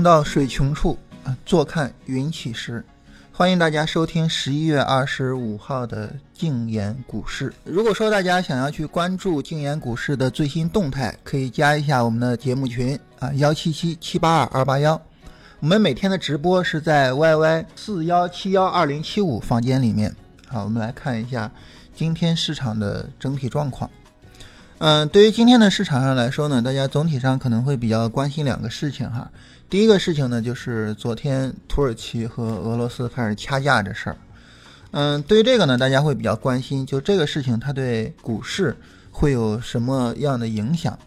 行到水穷处，啊，坐看云起时。欢迎大家收听十一月二十五号的静言股市。如果说大家想要去关注静言股市的最新动态，可以加一下我们的节目群啊，幺七七七八二二八幺。我们每天的直播是在 YY 四幺七幺二零七五房间里面。好，我们来看一下今天市场的整体状况。嗯，对于今天的市场上来说呢，大家总体上可能会比较关心两个事情哈。第一个事情呢，就是昨天土耳其和俄罗斯开始掐架这事儿。嗯，对于这个呢，大家会比较关心，就这个事情它对股市会有什么样的影响？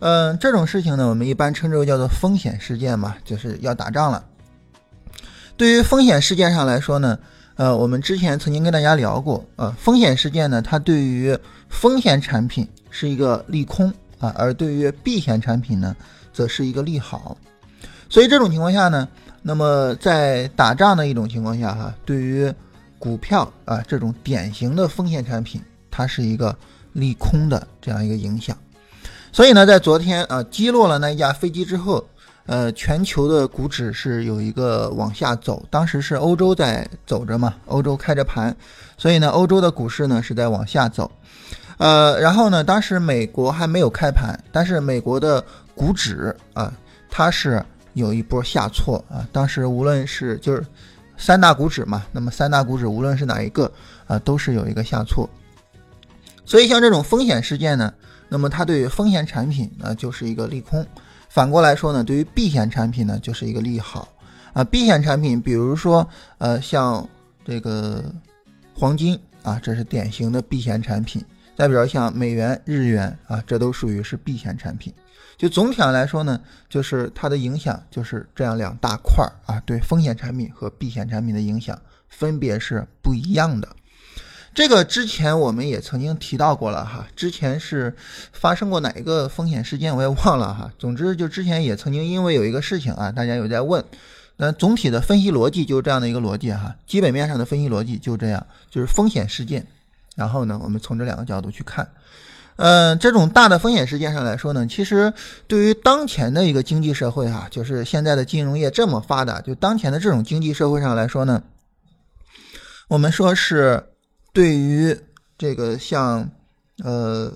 嗯，这种事情呢，我们一般称之为叫做风险事件嘛，就是要打仗了。对于风险事件上来说呢，呃，我们之前曾经跟大家聊过，呃，风险事件呢，它对于风险产品是一个利空啊，而对于避险产品呢，则是一个利好。所以这种情况下呢，那么在打仗的一种情况下哈，对于股票啊这种典型的风险产品，它是一个利空的这样一个影响。所以呢，在昨天啊击落了那一架飞机之后，呃，全球的股指是有一个往下走，当时是欧洲在走着嘛，欧洲开着盘，所以呢，欧洲的股市呢是在往下走。呃，然后呢，当时美国还没有开盘，但是美国的股指啊，它是。有一波下挫啊！当时无论是就是三大股指嘛，那么三大股指无论是哪一个啊，都是有一个下挫。所以像这种风险事件呢，那么它对于风险产品呢就是一个利空；反过来说呢，对于避险产品呢就是一个利好啊。避险产品，比如说呃像这个黄金啊，这是典型的避险产品；再比如像美元、日元啊，这都属于是避险产品。就总体上来说呢，就是它的影响就是这样两大块儿啊，对风险产品和避险产品的影响分别是不一样的。这个之前我们也曾经提到过了哈，之前是发生过哪一个风险事件我也忘了哈。总之就之前也曾经因为有一个事情啊，大家有在问，那总体的分析逻辑就是这样的一个逻辑哈，基本面上的分析逻辑就这样，就是风险事件，然后呢，我们从这两个角度去看。嗯，这种大的风险事件上来说呢，其实对于当前的一个经济社会哈，就是现在的金融业这么发达，就当前的这种经济社会上来说呢，我们说是对于这个像呃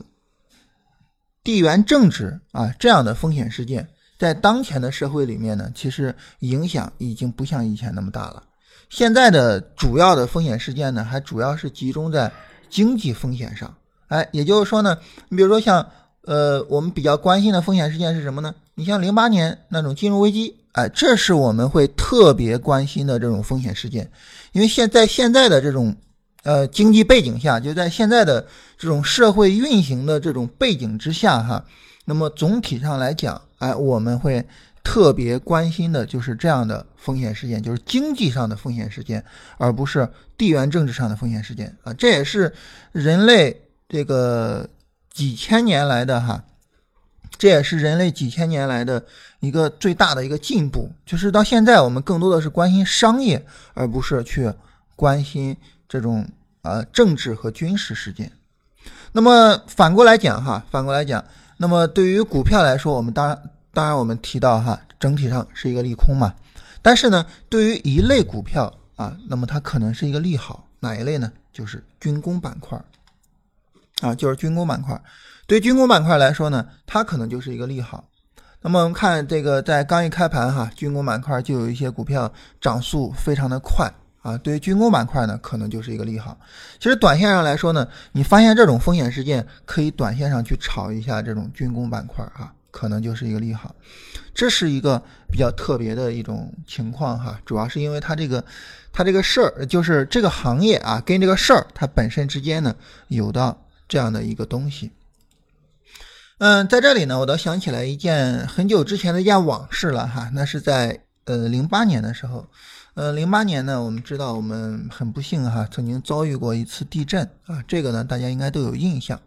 地缘政治啊这样的风险事件，在当前的社会里面呢，其实影响已经不像以前那么大了。现在的主要的风险事件呢，还主要是集中在经济风险上。哎，也就是说呢，你比如说像呃，我们比较关心的风险事件是什么呢？你像零八年那种金融危机，哎，这是我们会特别关心的这种风险事件，因为现在现在的这种呃经济背景下，就在现在的这种社会运行的这种背景之下哈，那么总体上来讲，哎，我们会特别关心的就是这样的风险事件，就是经济上的风险事件，而不是地缘政治上的风险事件啊，这也是人类。这个几千年来的哈，这也是人类几千年来的一个最大的一个进步，就是到现在我们更多的是关心商业，而不是去关心这种呃政治和军事事件。那么反过来讲哈，反过来讲，那么对于股票来说，我们当然当然我们提到哈，整体上是一个利空嘛。但是呢，对于一类股票啊，那么它可能是一个利好，哪一类呢？就是军工板块。啊，就是军工板块，对军工板块来说呢，它可能就是一个利好。那么我们看这个，在刚一开盘哈，军工板块就有一些股票涨速非常的快啊。对于军工板块呢，可能就是一个利好。其实短线上来说呢，你发现这种风险事件，可以短线上去炒一下这种军工板块啊，可能就是一个利好。这是一个比较特别的一种情况哈，主要是因为它这个，它这个事儿就是这个行业啊，跟这个事儿它本身之间呢有的。这样的一个东西，嗯，在这里呢，我倒想起来一件很久之前的一件往事了哈。那是在呃零八年的时候，呃零八年呢，我们知道我们很不幸哈，曾经遭遇过一次地震啊，这个呢大家应该都有印象。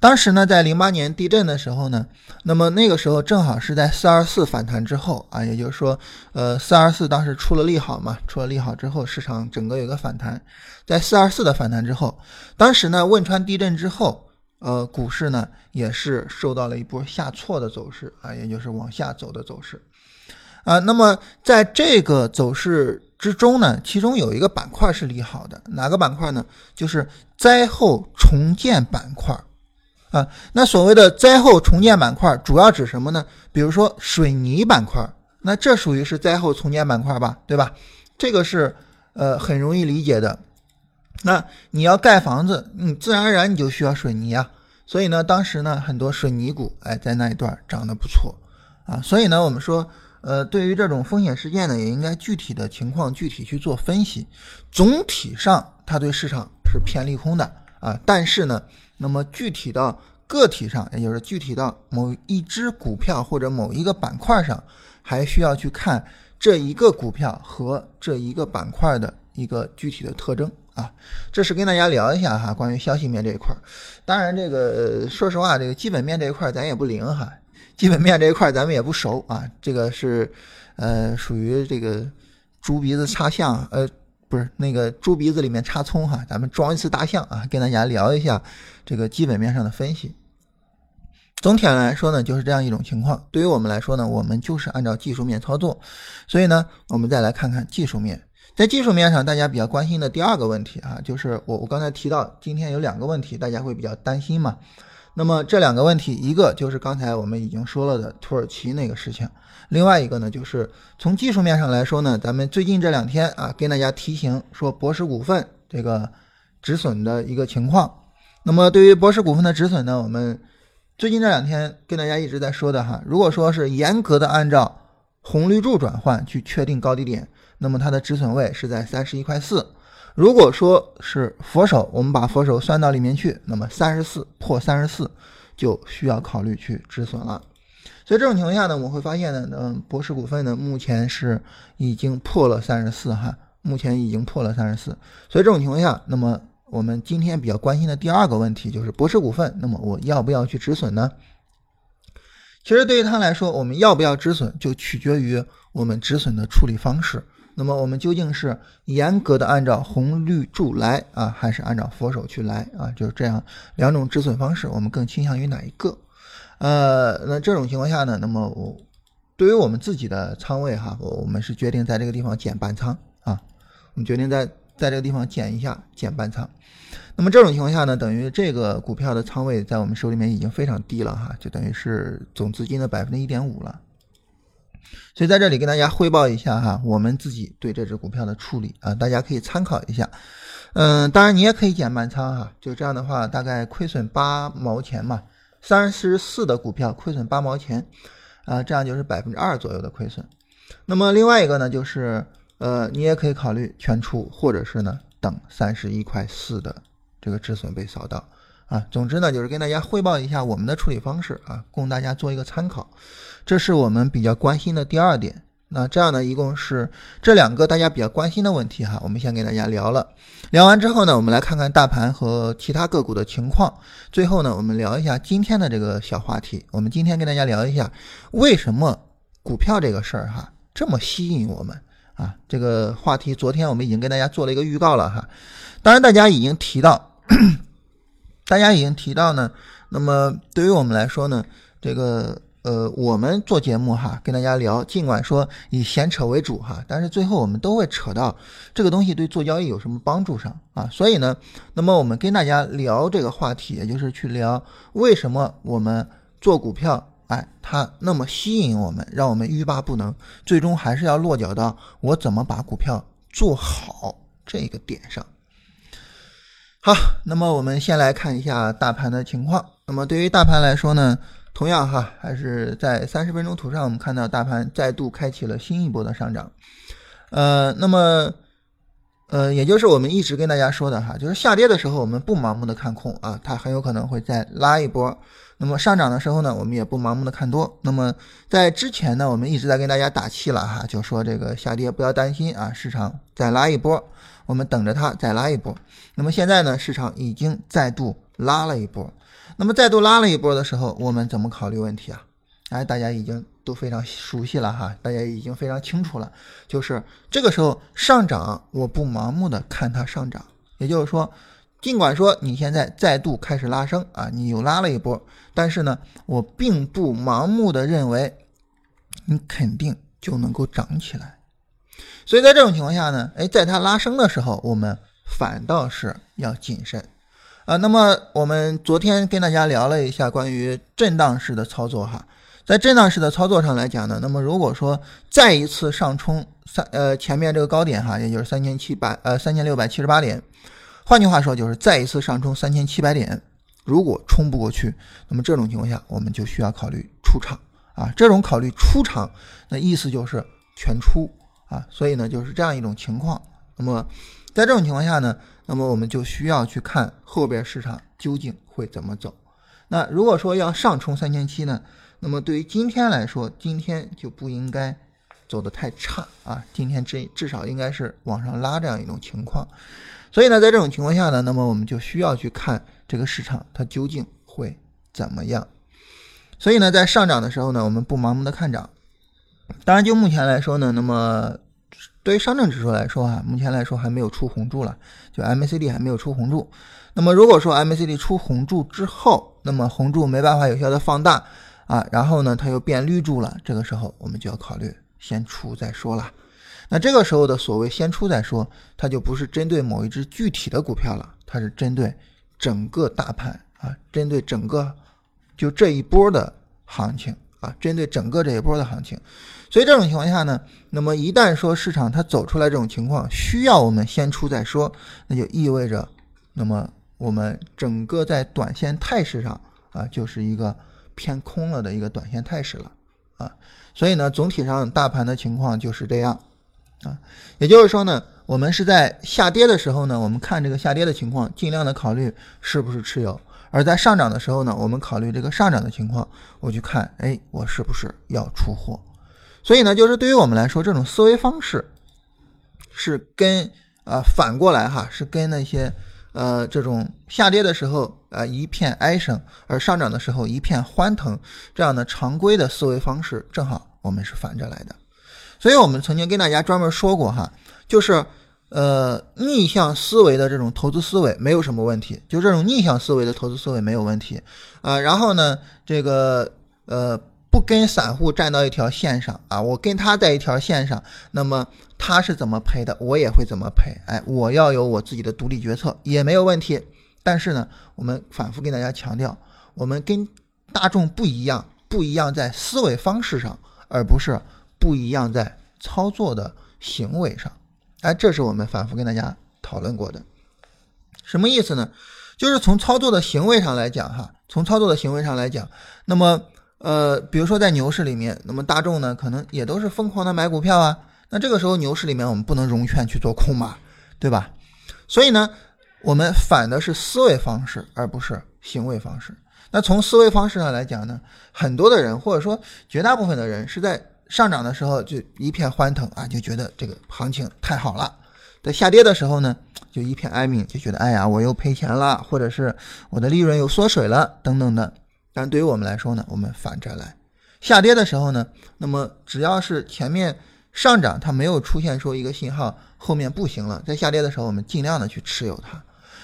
当时呢，在零八年地震的时候呢，那么那个时候正好是在四二四反弹之后啊，也就是说，呃，四二四当时出了利好嘛，出了利好之后，市场整个有个反弹，在四二四的反弹之后，当时呢，汶川地震之后，呃，股市呢也是受到了一波下挫的走势啊，也就是往下走的走势。啊。那么在这个走势之中呢，其中有一个板块是利好的，哪个板块呢？就是灾后重建板块啊。那所谓的灾后重建板块主要指什么呢？比如说水泥板块，那这属于是灾后重建板块吧，对吧？这个是呃很容易理解的。那你要盖房子，你自然而然你就需要水泥啊。所以呢，当时呢，很多水泥股哎在那一段涨得不错啊。所以呢，我们说，呃，对于这种风险事件呢，也应该具体的情况具体去做分析。总体上，它对市场是偏利空的啊。但是呢，那么具体到个体上，也就是具体到某一只股票或者某一个板块上，还需要去看这一个股票和这一个板块的一个具体的特征。啊，这是跟大家聊一下哈，关于消息面这一块。当然，这个说实话，这个基本面这一块咱也不灵哈，基本面这一块咱们也不熟啊。这个是，呃，属于这个猪鼻子插象，呃，不是那个猪鼻子里面插葱哈。咱们装一次大象啊，跟大家聊一下这个基本面上的分析。总体来说呢，就是这样一种情况。对于我们来说呢，我们就是按照技术面操作。所以呢，我们再来看看技术面。在技术面上，大家比较关心的第二个问题啊，就是我我刚才提到，今天有两个问题，大家会比较担心嘛。那么这两个问题，一个就是刚才我们已经说了的土耳其那个事情，另外一个呢，就是从技术面上来说呢，咱们最近这两天啊，跟大家提醒说博时股份这个止损的一个情况。那么对于博时股份的止损呢，我们最近这两天跟大家一直在说的哈，如果说是严格的按照红绿柱转换去确定高低点。那么它的止损位是在三十一块四，如果说是佛手，我们把佛手算到里面去，那么三十四破三十四就需要考虑去止损了。所以这种情况下呢，我们会发现呢，嗯，博士股份呢目前是已经破了三十四哈，目前已经破了三十四。所以这种情况下，那么我们今天比较关心的第二个问题就是博士股份，那么我要不要去止损呢？其实对于他来说，我们要不要止损就取决于我们止损的处理方式。那么我们究竟是严格的按照红绿柱来啊，还是按照佛手去来啊？就是这样两种止损方式，我们更倾向于哪一个？呃，那这种情况下呢，那么我对于我们自己的仓位哈，我们是决定在这个地方减半仓啊，我们决定在在这个地方减一下，减半仓。那么这种情况下呢，等于这个股票的仓位在我们手里面已经非常低了哈，就等于是总资金的百分之一点五了。所以在这里跟大家汇报一下哈，我们自己对这只股票的处理啊，大家可以参考一下。嗯，当然你也可以减半仓哈，就这样的话大概亏损八毛钱嘛，三十四的股票亏损八毛钱啊，这样就是百分之二左右的亏损。那么另外一个呢，就是呃，你也可以考虑全出，或者是呢等三十一块四的这个止损被扫到啊。总之呢，就是跟大家汇报一下我们的处理方式啊，供大家做一个参考。这是我们比较关心的第二点。那这样呢，一共是这两个大家比较关心的问题哈。我们先给大家聊了，聊完之后呢，我们来看看大盘和其他个股的情况。最后呢，我们聊一下今天的这个小话题。我们今天跟大家聊一下，为什么股票这个事儿哈这么吸引我们啊？这个话题昨天我们已经跟大家做了一个预告了哈。当然，大家已经提到，大家已经提到呢。那么对于我们来说呢，这个。呃，我们做节目哈，跟大家聊，尽管说以闲扯为主哈，但是最后我们都会扯到这个东西对做交易有什么帮助上啊。所以呢，那么我们跟大家聊这个话题，也就是去聊为什么我们做股票，哎，它那么吸引我们，让我们欲罢不能，最终还是要落脚到我怎么把股票做好这个点上。好，那么我们先来看一下大盘的情况。那么对于大盘来说呢？同样哈，还是在三十分钟图上，我们看到大盘再度开启了新一波的上涨。呃，那么，呃，也就是我们一直跟大家说的哈，就是下跌的时候我们不盲目的看空啊，它很有可能会再拉一波。那么上涨的时候呢，我们也不盲目的看多。那么在之前呢，我们一直在跟大家打气了哈，就说这个下跌不要担心啊，市场再拉一波，我们等着它再拉一波。那么现在呢，市场已经再度拉了一波。那么再度拉了一波的时候，我们怎么考虑问题啊？哎，大家已经都非常熟悉了哈，大家已经非常清楚了，就是这个时候上涨，我不盲目的看它上涨，也就是说，尽管说你现在再度开始拉升啊，你又拉了一波，但是呢，我并不盲目的认为你肯定就能够涨起来。所以在这种情况下呢，哎，在它拉升的时候，我们反倒是要谨慎啊。那么我们昨天跟大家聊了一下关于震荡式的操作哈，在震荡式的操作上来讲呢，那么如果说再一次上冲三呃前面这个高点哈，也就是三千七百呃三千六百七十八点，换句话说就是再一次上冲三千七百点，如果冲不过去，那么这种情况下我们就需要考虑出场啊。这种考虑出场，那意思就是全出。啊，所以呢，就是这样一种情况。那么，在这种情况下呢，那么我们就需要去看后边市场究竟会怎么走。那如果说要上冲三千七呢，那么对于今天来说，今天就不应该走得太差啊。今天至至少应该是往上拉这样一种情况。所以呢，在这种情况下呢，那么我们就需要去看这个市场它究竟会怎么样。所以呢，在上涨的时候呢，我们不盲目的看涨。当然，就目前来说呢，那么对于上证指数来说啊，目前来说还没有出红柱了，就 MACD 还没有出红柱。那么如果说 MACD 出红柱之后，那么红柱没办法有效的放大啊，然后呢它又变绿柱了，这个时候我们就要考虑先出再说了。那这个时候的所谓先出再说，它就不是针对某一只具体的股票了，它是针对整个大盘啊，针对整个就这一波的行情啊，针对整个这一波的行情。所以这种情况下呢，那么一旦说市场它走出来这种情况，需要我们先出再说，那就意味着，那么我们整个在短线态势上啊，就是一个偏空了的一个短线态势了啊。所以呢，总体上大盘的情况就是这样啊。也就是说呢，我们是在下跌的时候呢，我们看这个下跌的情况，尽量的考虑是不是持有；而在上涨的时候呢，我们考虑这个上涨的情况，我去看，哎，我是不是要出货。所以呢，就是对于我们来说，这种思维方式是跟呃反过来哈，是跟那些呃这种下跌的时候啊一片哀声，而上涨的时候一片欢腾这样的常规的思维方式，正好我们是反着来的。所以我们曾经跟大家专门说过哈，就是呃逆向思维的这种投资思维没有什么问题，就这种逆向思维的投资思维没有问题啊。然后呢，这个呃。不跟散户站到一条线上啊，我跟他在一条线上，那么他是怎么赔的，我也会怎么赔。哎，我要有我自己的独立决策也没有问题。但是呢，我们反复跟大家强调，我们跟大众不一样，不一样在思维方式上，而不是不一样在操作的行为上。哎，这是我们反复跟大家讨论过的。什么意思呢？就是从操作的行为上来讲，哈，从操作的行为上来讲，那么。呃，比如说在牛市里面，那么大众呢，可能也都是疯狂的买股票啊。那这个时候牛市里面，我们不能融券去做空嘛，对吧？所以呢，我们反的是思维方式，而不是行为方式。那从思维方式上来讲呢，很多的人或者说绝大部分的人是在上涨的时候就一片欢腾啊，就觉得这个行情太好了；在下跌的时候呢，就一片哀鸣，就觉得哎呀，我又赔钱了，或者是我的利润又缩水了，等等的。但对于我们来说呢，我们反着来，下跌的时候呢，那么只要是前面上涨它没有出现说一个信号，后面不行了，在下跌的时候我们尽量的去持有它。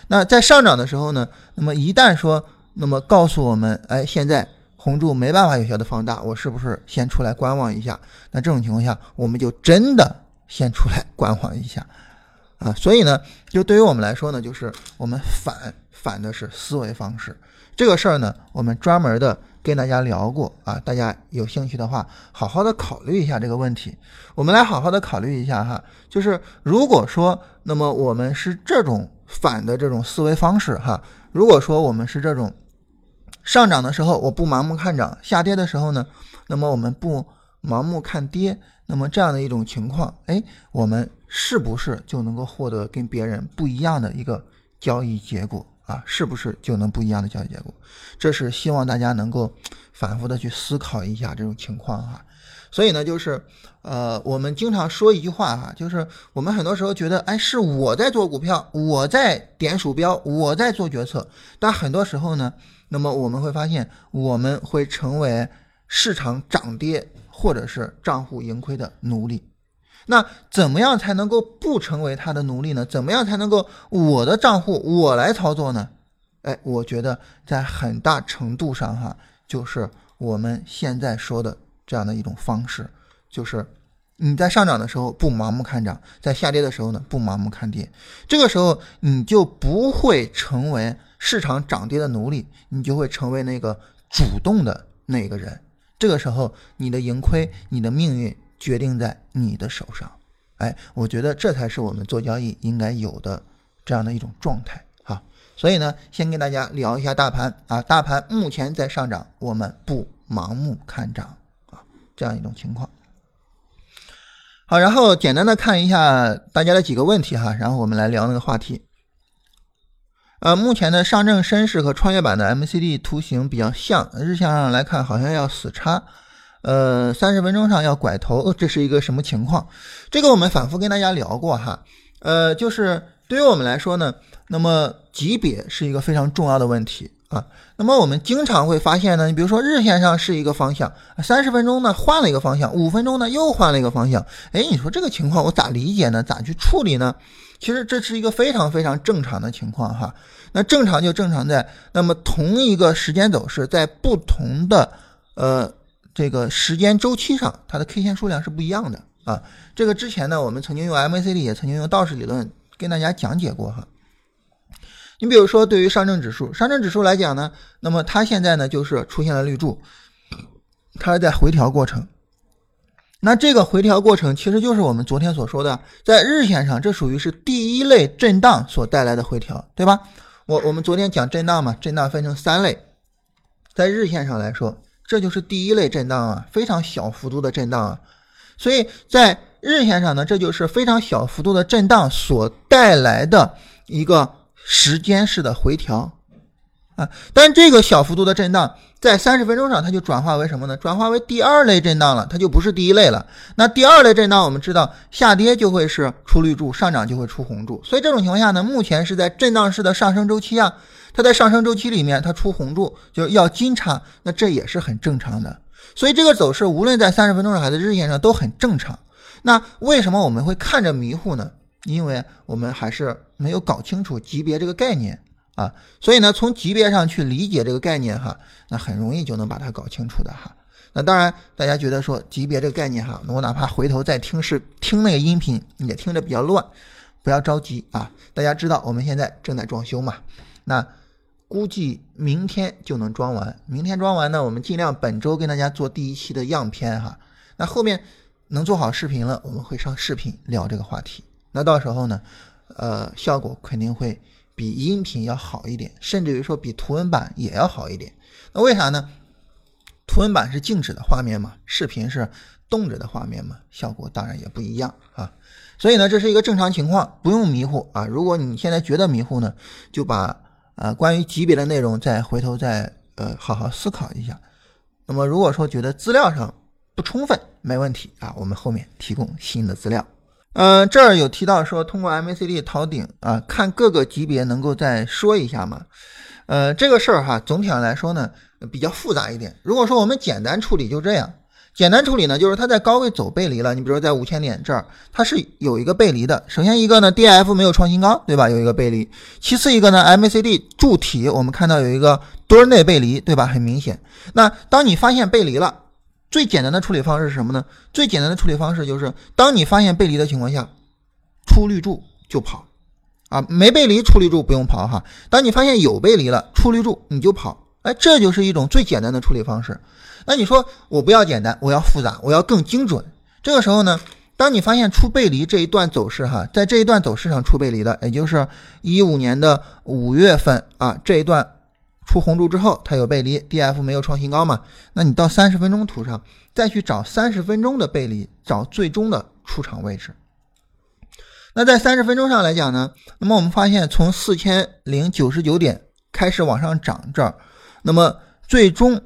那在上涨的时候呢，那么一旦说，那么告诉我们，哎，现在红柱没办法有效的放大，我是不是先出来观望一下？那这种情况下，我们就真的先出来观望一下啊。所以呢，就对于我们来说呢，就是我们反反的是思维方式。这个事儿呢，我们专门的跟大家聊过啊，大家有兴趣的话，好好的考虑一下这个问题。我们来好好的考虑一下哈，就是如果说，那么我们是这种反的这种思维方式哈，如果说我们是这种上涨的时候我不盲目看涨，下跌的时候呢，那么我们不盲目看跌，那么这样的一种情况，哎，我们是不是就能够获得跟别人不一样的一个交易结果？啊，是不是就能不一样的交易结果？这是希望大家能够反复的去思考一下这种情况哈。所以呢，就是呃，我们经常说一句话哈，就是我们很多时候觉得，哎，是我在做股票，我在点鼠标，我在做决策。但很多时候呢，那么我们会发现，我们会成为市场涨跌或者是账户盈亏的奴隶。那怎么样才能够不成为他的奴隶呢？怎么样才能够我的账户我来操作呢？哎，我觉得在很大程度上哈，就是我们现在说的这样的一种方式，就是你在上涨的时候不盲目看涨，在下跌的时候呢不盲目看跌，这个时候你就不会成为市场涨跌的奴隶，你就会成为那个主动的那个人。这个时候你的盈亏，你的命运决定在你的手上。哎，我觉得这才是我们做交易应该有的这样的一种状态哈。所以呢，先跟大家聊一下大盘啊，大盘目前在上涨，我们不盲目看涨啊，这样一种情况。好，然后简单的看一下大家的几个问题哈，然后我们来聊那个话题。呃，目前的上证深市和创业板的 MCD 图形比较像，日线上来看好像要死叉，呃，三十分钟上要拐头，这是一个什么情况？这个我们反复跟大家聊过哈，呃，就是对于我们来说呢，那么级别是一个非常重要的问题。啊，那么我们经常会发现呢，你比如说日线上是一个方向，三十分钟呢换了一个方向，五分钟呢又换了一个方向，哎，你说这个情况我咋理解呢？咋去处理呢？其实这是一个非常非常正常的情况哈。那正常就正常在，那么同一个时间走势在不同的呃这个时间周期上，它的 K 线数量是不一样的啊。这个之前呢，我们曾经用 MACD，也曾经用道氏理论跟大家讲解过哈。你比如说，对于上证指数，上证指数来讲呢，那么它现在呢就是出现了绿柱，它是在回调过程。那这个回调过程其实就是我们昨天所说的，在日线上，这属于是第一类震荡所带来的回调，对吧？我我们昨天讲震荡嘛，震荡分成三类，在日线上来说，这就是第一类震荡啊，非常小幅度的震荡啊。所以在日线上呢，这就是非常小幅度的震荡所带来的一个。时间式的回调啊，但这个小幅度的震荡在三十分钟上，它就转化为什么呢？转化为第二类震荡了，它就不是第一类了。那第二类震荡，我们知道下跌就会是出绿柱，上涨就会出红柱。所以这种情况下呢，目前是在震荡式的上升周期啊，它在上升周期里面它出红柱就要金叉，那这也是很正常的。所以这个走势无论在三十分钟上还是日线上都很正常。那为什么我们会看着迷糊呢？因为我们还是没有搞清楚级别这个概念啊，所以呢，从级别上去理解这个概念哈，那很容易就能把它搞清楚的哈。那当然，大家觉得说级别这个概念哈，我哪怕回头再听是听那个音频，也听着比较乱，不要着急啊。大家知道我们现在正在装修嘛，那估计明天就能装完。明天装完呢，我们尽量本周跟大家做第一期的样片哈。那后面能做好视频了，我们会上视频聊这个话题。那到时候呢，呃，效果肯定会比音频要好一点，甚至于说比图文版也要好一点。那为啥呢？图文版是静止的画面嘛，视频是动着的画面嘛，效果当然也不一样啊。所以呢，这是一个正常情况，不用迷糊啊。如果你现在觉得迷糊呢，就把啊关于级别的内容再回头再呃好好思考一下。那么如果说觉得资料上不充分，没问题啊，我们后面提供新的资料。呃，这儿有提到说通过 MACD 逃顶啊，看各个级别能够再说一下吗？呃，这个事儿哈，总体上来说呢比较复杂一点。如果说我们简单处理就这样，简单处理呢就是它在高位走背离了。你比如说在五千点这儿，它是有一个背离的。首先一个呢，DF 没有创新高，对吧？有一个背离。其次一个呢，MACD 柱体我们看到有一个墩内背离，对吧？很明显。那当你发现背离了。最简单的处理方式是什么呢？最简单的处理方式就是，当你发现背离的情况下，出绿柱就跑，啊，没背离出绿柱不用跑哈。当你发现有背离了，出绿柱你就跑，哎，这就是一种最简单的处理方式。那你说我不要简单，我要复杂，我要更精准。这个时候呢，当你发现出背离这一段走势哈，在这一段走势上出背离的，也就是一五年的五月份啊这一段。出红柱之后，它有背离，D F 没有创新高嘛？那你到三十分钟图上再去找三十分钟的背离，找最终的出场位置。那在三十分钟上来讲呢，那么我们发现从四千零九十九点开始往上涨这儿，那么最终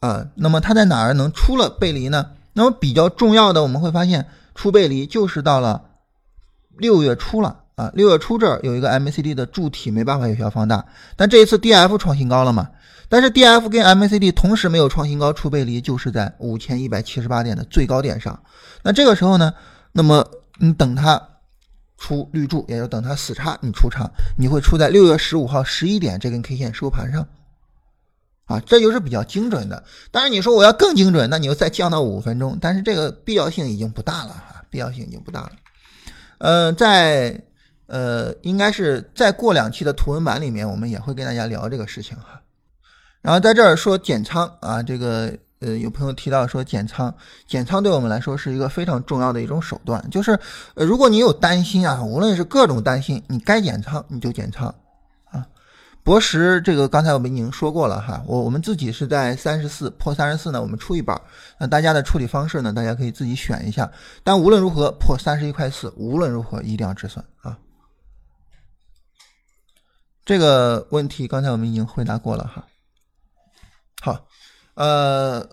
啊，那么它在哪儿能出了背离呢？那么比较重要的，我们会发现出背离就是到了六月初了。啊，六月初这儿有一个 MACD 的柱体没办法有效放大，但这一次 DF 创新高了嘛？但是 DF 跟 MACD 同时没有创新高出背离，就是在五千一百七十八点的最高点上。那这个时候呢，那么你等它出绿柱，也就等它死叉，你出场，你会出在六月十五号十一点这根 K 线收盘上。啊，这就是比较精准的。当然你说我要更精准，那你就再降到五分钟，但是这个必要性已经不大了哈。必要性已经不大了。呃，在呃，应该是再过两期的图文版里面，我们也会跟大家聊这个事情哈。然后在这儿说减仓啊，这个呃，有朋友提到说减仓，减仓对我们来说是一个非常重要的一种手段，就是呃，如果你有担心啊，无论是各种担心，你该减仓你就减仓啊。博时这个刚才我们已经说过了哈，我我们自己是在三十四破三十四呢，我们出一半，那大家的处理方式呢，大家可以自己选一下。但无论如何破三十一块四，无论如何一定要止损啊。这个问题刚才我们已经回答过了哈。好，呃，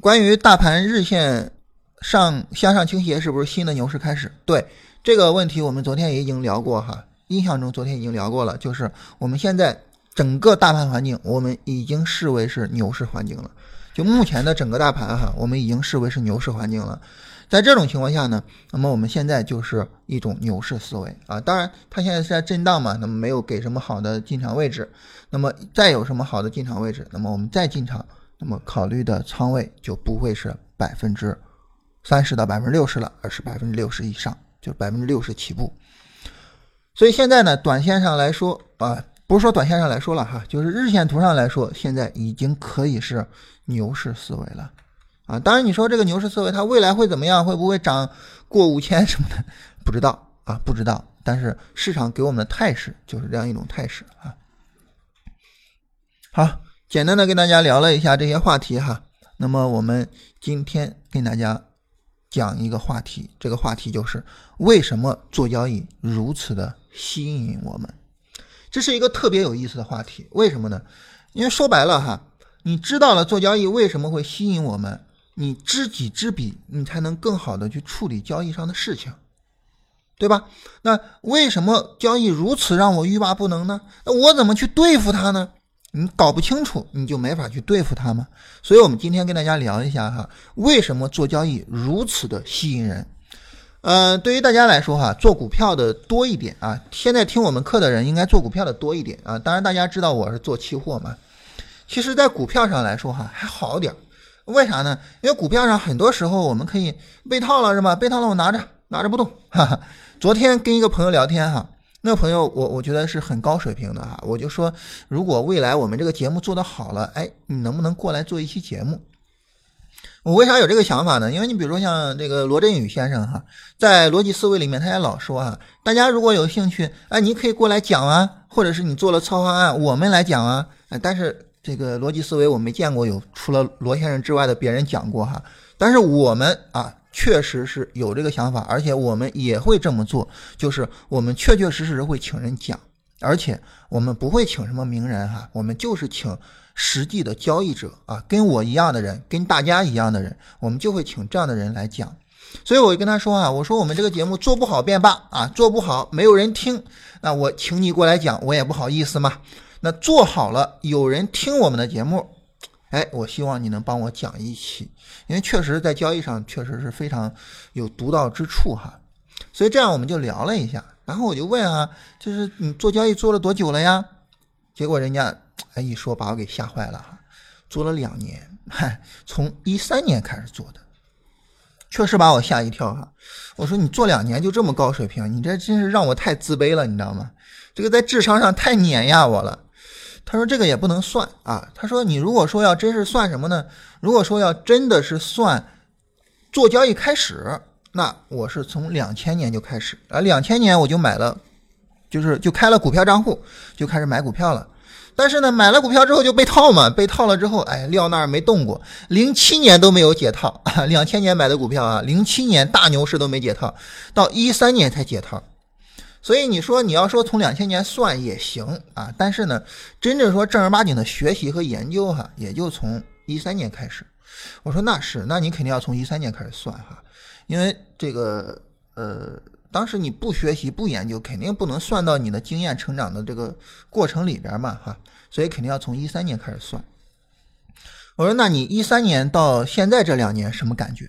关于大盘日线上向上倾斜是不是新的牛市开始？对这个问题，我们昨天也已经聊过哈。印象中，昨天已经聊过了，就是我们现在整个大盘环境，我们已经视为是牛市环境了。就目前的整个大盘哈，我们已经视为是牛市环境了。在这种情况下呢，那么我们现在就是一种牛市思维啊。当然，它现在是在震荡嘛，那么没有给什么好的进场位置。那么再有什么好的进场位置，那么我们再进场，那么考虑的仓位就不会是百分之三十到百分之六十了，而是百分之六十以上，就是百分之六十起步。所以现在呢，短线上来说啊，不是说短线上来说了哈，就是日线图上来说，现在已经可以是牛市思维了啊。当然，你说这个牛市思维它未来会怎么样？会不会涨过五千什么的？不知道啊，不知道。但是市场给我们的态势就是这样一种态势啊。好，简单的跟大家聊了一下这些话题哈。那么我们今天跟大家。讲一个话题，这个话题就是为什么做交易如此的吸引我们？这是一个特别有意思的话题。为什么呢？因为说白了哈，你知道了做交易为什么会吸引我们，你知己知彼，你才能更好的去处理交易上的事情，对吧？那为什么交易如此让我欲罢不能呢？那我怎么去对付它呢？你搞不清楚，你就没法去对付它吗？所以，我们今天跟大家聊一下哈，为什么做交易如此的吸引人？呃，对于大家来说哈，做股票的多一点啊。现在听我们课的人应该做股票的多一点啊。当然，大家知道我是做期货嘛。其实，在股票上来说哈，还好点儿为啥呢？因为股票上很多时候我们可以被套了是吧？被套了，我拿着拿着不动。哈哈。昨天跟一个朋友聊天哈。那个朋友，我我觉得是很高水平的哈，我就说，如果未来我们这个节目做得好了，哎，你能不能过来做一期节目？我为啥有这个想法呢？因为你比如说像这个罗振宇先生哈，在逻辑思维里面，他也老说啊，大家如果有兴趣，哎，你可以过来讲啊，或者是你做了策划案，我们来讲啊。但是这个逻辑思维我没见过有除了罗先生之外的别人讲过哈，但是我们啊。确实是有这个想法，而且我们也会这么做，就是我们确确实实会请人讲，而且我们不会请什么名人哈，我们就是请实际的交易者啊，跟我一样的人，跟大家一样的人，我们就会请这样的人来讲。所以我就跟他说啊，我说我们这个节目做不好便罢啊，做不好没有人听，那我请你过来讲，我也不好意思嘛。那做好了有人听我们的节目。哎，我希望你能帮我讲一期，因为确实在交易上确实是非常有独到之处哈。所以这样我们就聊了一下，然后我就问啊，就是你做交易做了多久了呀？结果人家哎一说把我给吓坏了哈，做了两年，嗨，从一三年开始做的，确实把我吓一跳哈。我说你做两年就这么高水平，你这真是让我太自卑了，你知道吗？这个在智商上太碾压我了。他说这个也不能算啊。他说你如果说要真是算什么呢？如果说要真的是算做交易开始，那我是从两千年就开始啊，两千年我就买了，就是就开了股票账户，就开始买股票了。但是呢，买了股票之后就被套嘛，被套了之后，哎，撂那儿没动过。零七年都没有解套，两千年买的股票啊，零七年大牛市都没解套，到一三年才解套。所以你说你要说从两千年算也行啊，但是呢，真正说正儿八经的学习和研究哈，也就从一三年开始。我说那是，那你肯定要从一三年开始算哈，因为这个呃，当时你不学习不研究，肯定不能算到你的经验成长的这个过程里边嘛哈，所以肯定要从一三年开始算。我说那你一三年到现在这两年什么感觉？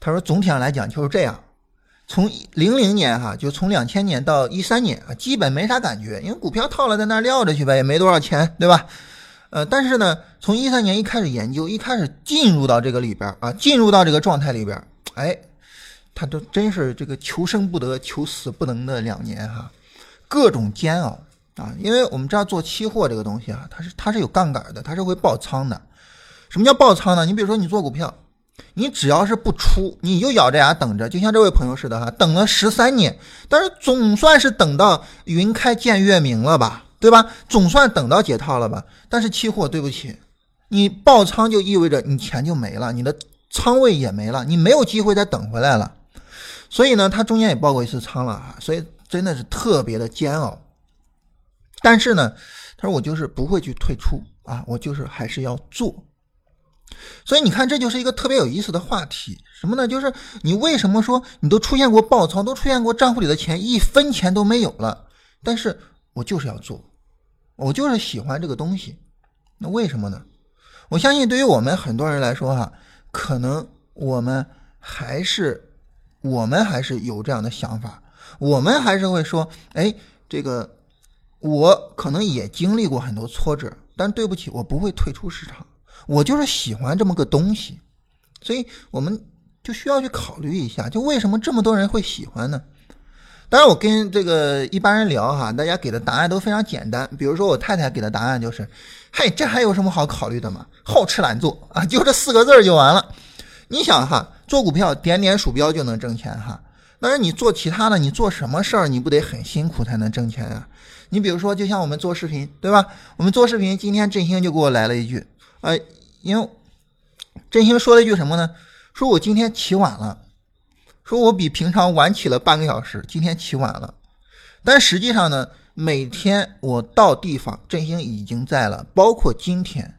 他说总体上来讲就是这样。从零零年哈，就从两千年到一三年啊，基本没啥感觉，因为股票套了在那撂着去呗，也没多少钱，对吧？呃，但是呢，从一三年一开始研究，一开始进入到这个里边啊，进入到这个状态里边，哎，他都真是这个求生不得、求死不能的两年哈，各种煎熬啊！因为我们知道做期货这个东西啊，它是它是有杠杆的，它是会爆仓的。什么叫爆仓呢？你比如说你做股票，你只要是不出，你就咬着牙等着，就像这位朋友似的哈，等了十三年，但是总算是等到云开见月明了吧，对吧？总算等到解套了吧？但是期货对不起，你爆仓就意味着你钱就没了，你的仓位也没了，你没有机会再等回来了。所以呢，他中间也爆过一次仓了啊，所以真的是特别的煎熬。但是呢，他说我就是不会去退出啊，我就是还是要做。所以你看，这就是一个特别有意思的话题，什么呢？就是你为什么说你都出现过爆仓，都出现过账户里的钱一分钱都没有了，但是我就是要做，我就是喜欢这个东西。那为什么呢？我相信对于我们很多人来说哈，可能我们还是我们还是有这样的想法，我们还是会说，哎，这个我可能也经历过很多挫折，但对不起，我不会退出市场。我就是喜欢这么个东西，所以我们就需要去考虑一下，就为什么这么多人会喜欢呢？当然，我跟这个一般人聊哈，大家给的答案都非常简单。比如说我太太给的答案就是：“嘿，这还有什么好考虑的吗？好吃懒做啊，就这四个字就完了。”你想哈，做股票点点鼠标就能挣钱哈，但是你做其他的，你做什么事儿你不得很辛苦才能挣钱啊？你比如说，就像我们做视频，对吧？我们做视频，今天振兴就给我来了一句。哎，因为振兴说了一句什么呢？说我今天起晚了，说我比平常晚起了半个小时，今天起晚了。但实际上呢，每天我到地方，振兴已经在了，包括今天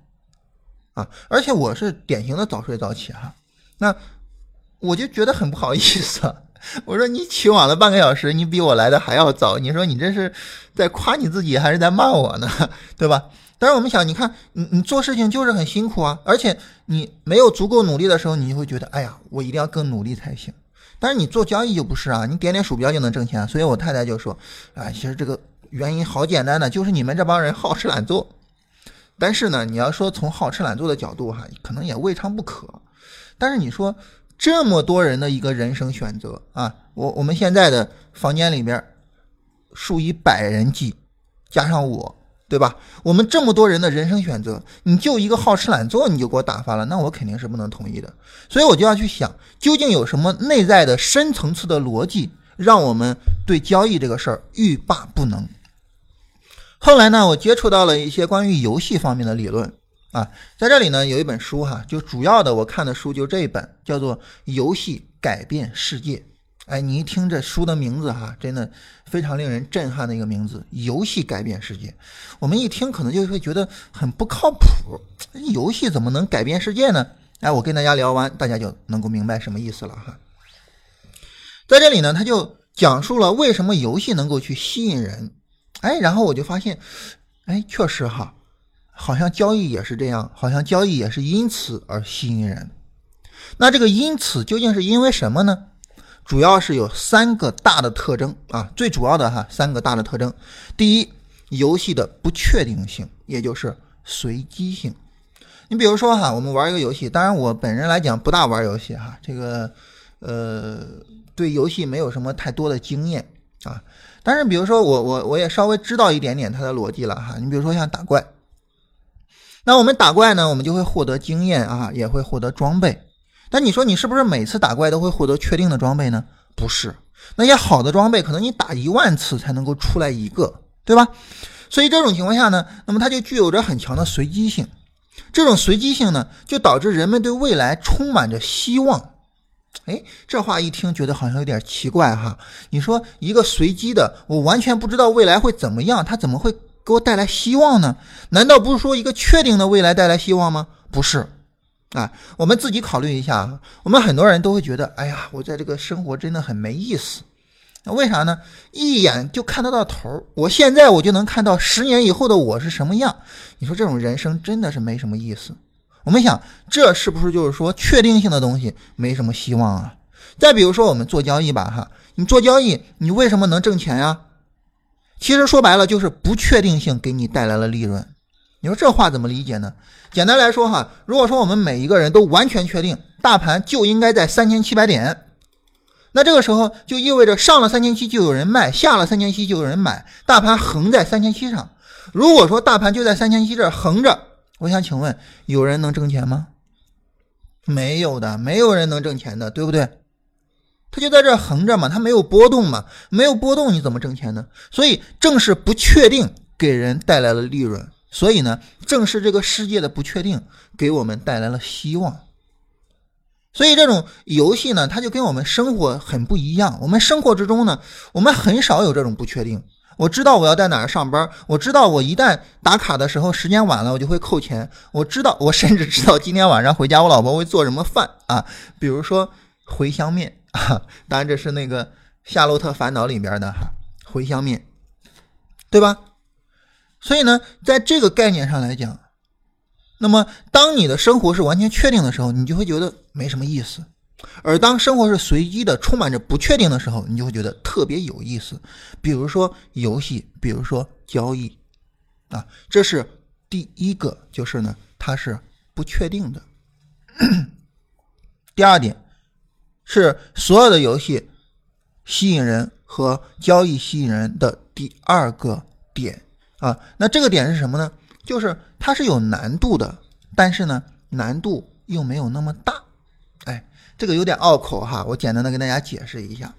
啊，而且我是典型的早睡早起哈。那我就觉得很不好意思，我说你起晚了半个小时，你比我来的还要早，你说你这是在夸你自己还是在骂我呢？对吧？但是我们想，你看，你你做事情就是很辛苦啊，而且你没有足够努力的时候，你就会觉得，哎呀，我一定要更努力才行。但是你做交易就不是啊，你点点鼠标就能挣钱。所以我太太就说，啊，其实这个原因好简单的，就是你们这帮人好吃懒做。但是呢，你要说从好吃懒做的角度哈，可能也未尝不可。但是你说这么多人的一个人生选择啊，我我们现在的房间里边数以百人计，加上我。对吧？我们这么多人的人生选择，你就一个好吃懒做，你就给我打发了，那我肯定是不能同意的。所以我就要去想，究竟有什么内在的深层次的逻辑，让我们对交易这个事儿欲罢不能。后来呢，我接触到了一些关于游戏方面的理论啊，在这里呢有一本书哈，就主要的我看的书就这一本，叫做《游戏改变世界》。哎，你一听这书的名字哈，真的非常令人震撼的一个名字，游戏改变世界。我们一听可能就会觉得很不靠谱，游戏怎么能改变世界呢？哎，我跟大家聊完，大家就能够明白什么意思了哈。在这里呢，他就讲述了为什么游戏能够去吸引人。哎，然后我就发现，哎，确实哈，好像交易也是这样，好像交易也是因此而吸引人。那这个因此究竟是因为什么呢？主要是有三个大的特征啊，最主要的哈三个大的特征。第一，游戏的不确定性，也就是随机性。你比如说哈，我们玩一个游戏，当然我本人来讲不大玩游戏哈，这个呃对游戏没有什么太多的经验啊。但是比如说我我我也稍微知道一点点它的逻辑了哈。你比如说像打怪，那我们打怪呢，我们就会获得经验啊，也会获得装备。但你说你是不是每次打怪都会获得确定的装备呢？不是，那些好的装备可能你打一万次才能够出来一个，对吧？所以这种情况下呢，那么它就具有着很强的随机性。这种随机性呢，就导致人们对未来充满着希望。哎，这话一听觉得好像有点奇怪哈。你说一个随机的，我完全不知道未来会怎么样，它怎么会给我带来希望呢？难道不是说一个确定的未来带来希望吗？不是。啊，我们自己考虑一下，我们很多人都会觉得，哎呀，我在这个生活真的很没意思。那为啥呢？一眼就看得到头我现在我就能看到十年以后的我是什么样。你说这种人生真的是没什么意思。我们想，这是不是就是说确定性的东西没什么希望啊？再比如说我们做交易吧，哈，你做交易，你为什么能挣钱呀？其实说白了就是不确定性给你带来了利润。你说这话怎么理解呢？简单来说哈，如果说我们每一个人都完全确定大盘就应该在三千七百点，那这个时候就意味着上了三千七就有人卖，下了三千七就有人买，大盘横在三千七上。如果说大盘就在三千七这横着，我想请问，有人能挣钱吗？没有的，没有人能挣钱的，对不对？它就在这横着嘛，它没有波动嘛，没有波动你怎么挣钱呢？所以正是不确定给人带来了利润，所以呢，正是这个世界的不确定给我们带来了希望。所以这种游戏呢，它就跟我们生活很不一样。我们生活之中呢，我们很少有这种不确定。我知道我要在哪儿上班，我知道我一旦打卡的时候时间晚了，我就会扣钱。我知道，我甚至知道今天晚上回家我老婆会做什么饭啊，比如说茴香面啊，当然这是那个《夏洛特烦恼》里边的哈茴香面，对吧？所以呢，在这个概念上来讲，那么当你的生活是完全确定的时候，你就会觉得没什么意思。而当生活是随机的、充满着不确定的时候，你就会觉得特别有意思。比如说游戏，比如说交易，啊，这是第一个，就是呢，它是不确定的。第二点是所有的游戏吸引人和交易吸引人的第二个点啊，那这个点是什么呢？就是它是有难度的，但是呢，难度又没有那么大。哎这个有点拗口哈，我简单的跟大家解释一下。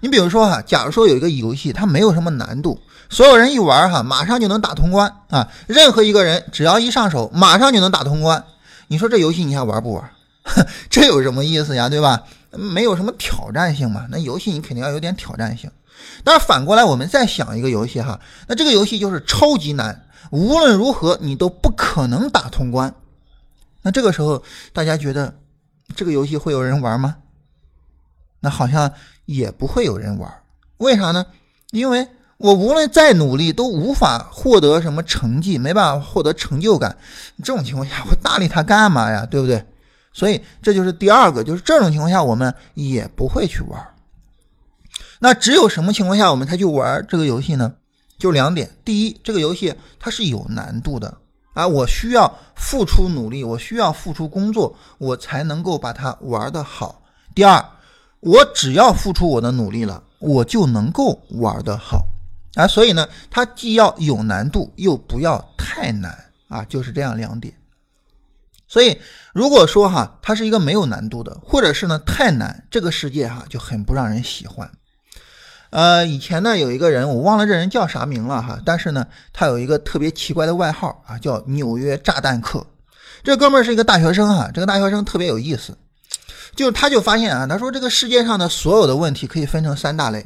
你比如说哈，假如说有一个游戏，它没有什么难度，所有人一玩哈，马上就能打通关啊。任何一个人只要一上手，马上就能打通关。你说这游戏你还玩不玩？这有什么意思呀？对吧？没有什么挑战性嘛。那游戏你肯定要有点挑战性。但是反过来，我们再想一个游戏哈，那这个游戏就是超级难，无论如何你都不可能打通关。那这个时候大家觉得？这个游戏会有人玩吗？那好像也不会有人玩。为啥呢？因为我无论再努力，都无法获得什么成绩，没办法获得成就感。这种情况下，我搭理他干嘛呀？对不对？所以这就是第二个，就是这种情况下，我们也不会去玩。那只有什么情况下我们才去玩这个游戏呢？就两点：第一，这个游戏它是有难度的。啊，我需要付出努力，我需要付出工作，我才能够把它玩得好。第二，我只要付出我的努力了，我就能够玩得好。啊，所以呢，它既要有难度，又不要太难啊，就是这样两点。所以，如果说哈，它是一个没有难度的，或者是呢太难，这个世界哈就很不让人喜欢。呃，以前呢有一个人，我忘了这人叫啥名了哈，但是呢，他有一个特别奇怪的外号啊，叫纽约炸弹客。这哥们儿是一个大学生哈，这个大学生特别有意思，就是他就发现啊，他说这个世界上的所有的问题可以分成三大类，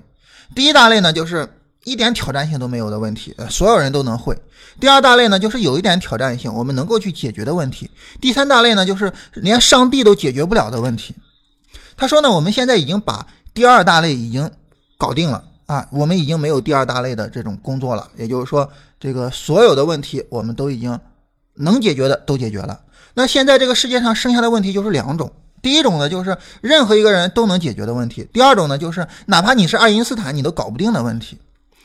第一大类呢就是一点挑战性都没有的问题，所有人都能会；第二大类呢就是有一点挑战性，我们能够去解决的问题；第三大类呢就是连上帝都解决不了的问题。他说呢，我们现在已经把第二大类已经。搞定了啊！我们已经没有第二大类的这种工作了，也就是说，这个所有的问题我们都已经能解决的都解决了。那现在这个世界上剩下的问题就是两种：第一种呢，就是任何一个人都能解决的问题；第二种呢，就是哪怕你是爱因斯坦，你都搞不定的问题。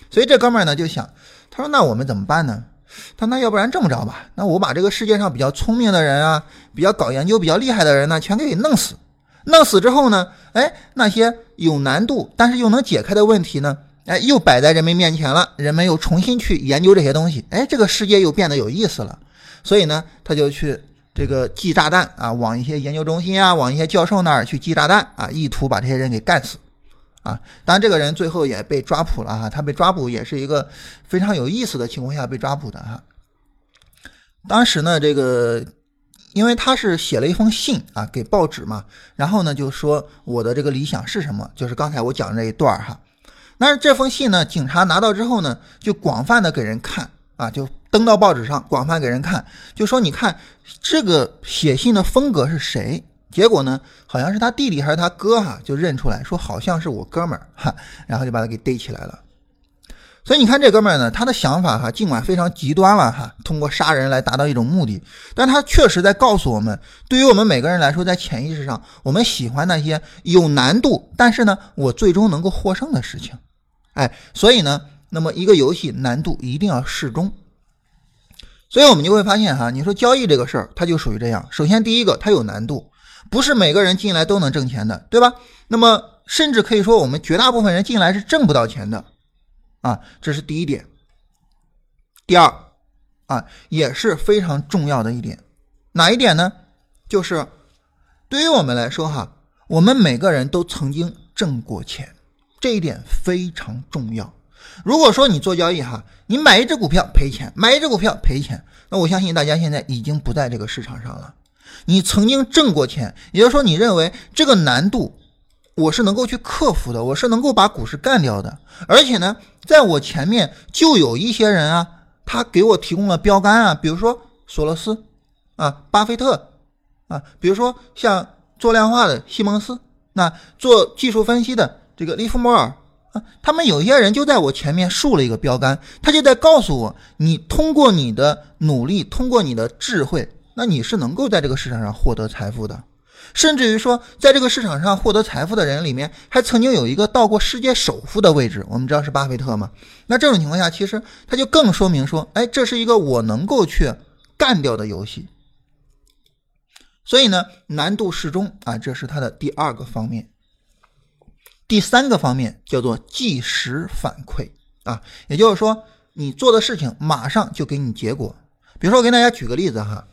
所以这哥们儿呢就想，他说：“那我们怎么办呢？”他那要不然这么着吧，那我把这个世界上比较聪明的人啊，比较搞研究、比较厉害的人呢，全给弄死。弄死之后呢？哎，那些有难度但是又能解开的问题呢？哎，又摆在人们面前了，人们又重新去研究这些东西。哎，这个世界又变得有意思了。所以呢，他就去这个寄炸弹啊，往一些研究中心啊，往一些教授那儿去寄炸弹啊，意图把这些人给干死啊。当然，这个人最后也被抓捕了哈。他被抓捕也是一个非常有意思的情况下被抓捕的哈。当时呢，这个。因为他是写了一封信啊，给报纸嘛，然后呢就说我的这个理想是什么，就是刚才我讲的这一段哈。但是这封信呢，警察拿到之后呢，就广泛的给人看啊，就登到报纸上，广泛给人看，就说你看这个写信的风格是谁？结果呢，好像是他弟弟还是他哥哈，就认出来说好像是我哥们儿哈，然后就把他给逮起来了。所以你看这哥们儿呢，他的想法哈，尽管非常极端了哈，通过杀人来达到一种目的，但他确实在告诉我们，对于我们每个人来说，在潜意识上，我们喜欢那些有难度，但是呢，我最终能够获胜的事情。哎，所以呢，那么一个游戏难度一定要适中。所以我们就会发现哈，你说交易这个事儿，它就属于这样。首先第一个，它有难度，不是每个人进来都能挣钱的，对吧？那么甚至可以说我们绝大部分人进来是挣不到钱的啊，这是第一点。第二啊，也是非常重要的一点，哪一点呢？就是对于我们来说哈，我们每个人都曾经挣过钱，这一点非常重要。如果说你做交易哈，你买一只股票赔钱，买一只股票赔钱，那我相信大家现在已经不在这个市场上了。你曾经挣过钱，也就是说你认为这个难度我是能够去克服的，我是能够把股市干掉的，而且呢，在我前面就有一些人啊。他给我提供了标杆啊，比如说索罗斯啊，巴菲特啊，比如说像做量化的西蒙斯，那做技术分析的这个利弗莫尔啊，他们有些人就在我前面竖了一个标杆，他就在告诉我，你通过你的努力，通过你的智慧，那你是能够在这个市场上获得财富的。甚至于说，在这个市场上获得财富的人里面，还曾经有一个到过世界首富的位置。我们知道是巴菲特吗？那这种情况下，其实他就更说明说，哎，这是一个我能够去干掉的游戏。所以呢，难度适中啊，这是它的第二个方面。第三个方面叫做即时反馈啊，也就是说，你做的事情马上就给你结果。比如说，我给大家举个例子哈，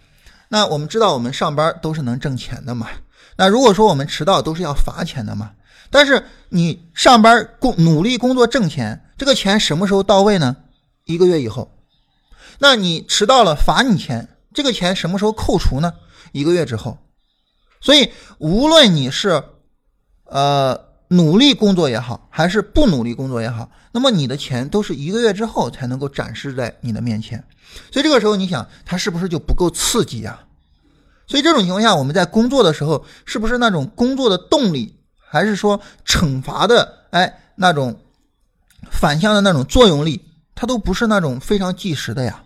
那我们知道我们上班都是能挣钱的嘛。那如果说我们迟到都是要罚钱的嘛？但是你上班工努力工作挣钱，这个钱什么时候到位呢？一个月以后。那你迟到了罚你钱，这个钱什么时候扣除呢？一个月之后。所以无论你是呃努力工作也好，还是不努力工作也好，那么你的钱都是一个月之后才能够展示在你的面前。所以这个时候你想，它是不是就不够刺激呀？所以这种情况下，我们在工作的时候，是不是那种工作的动力，还是说惩罚的，哎，那种反向的那种作用力，它都不是那种非常即时的呀。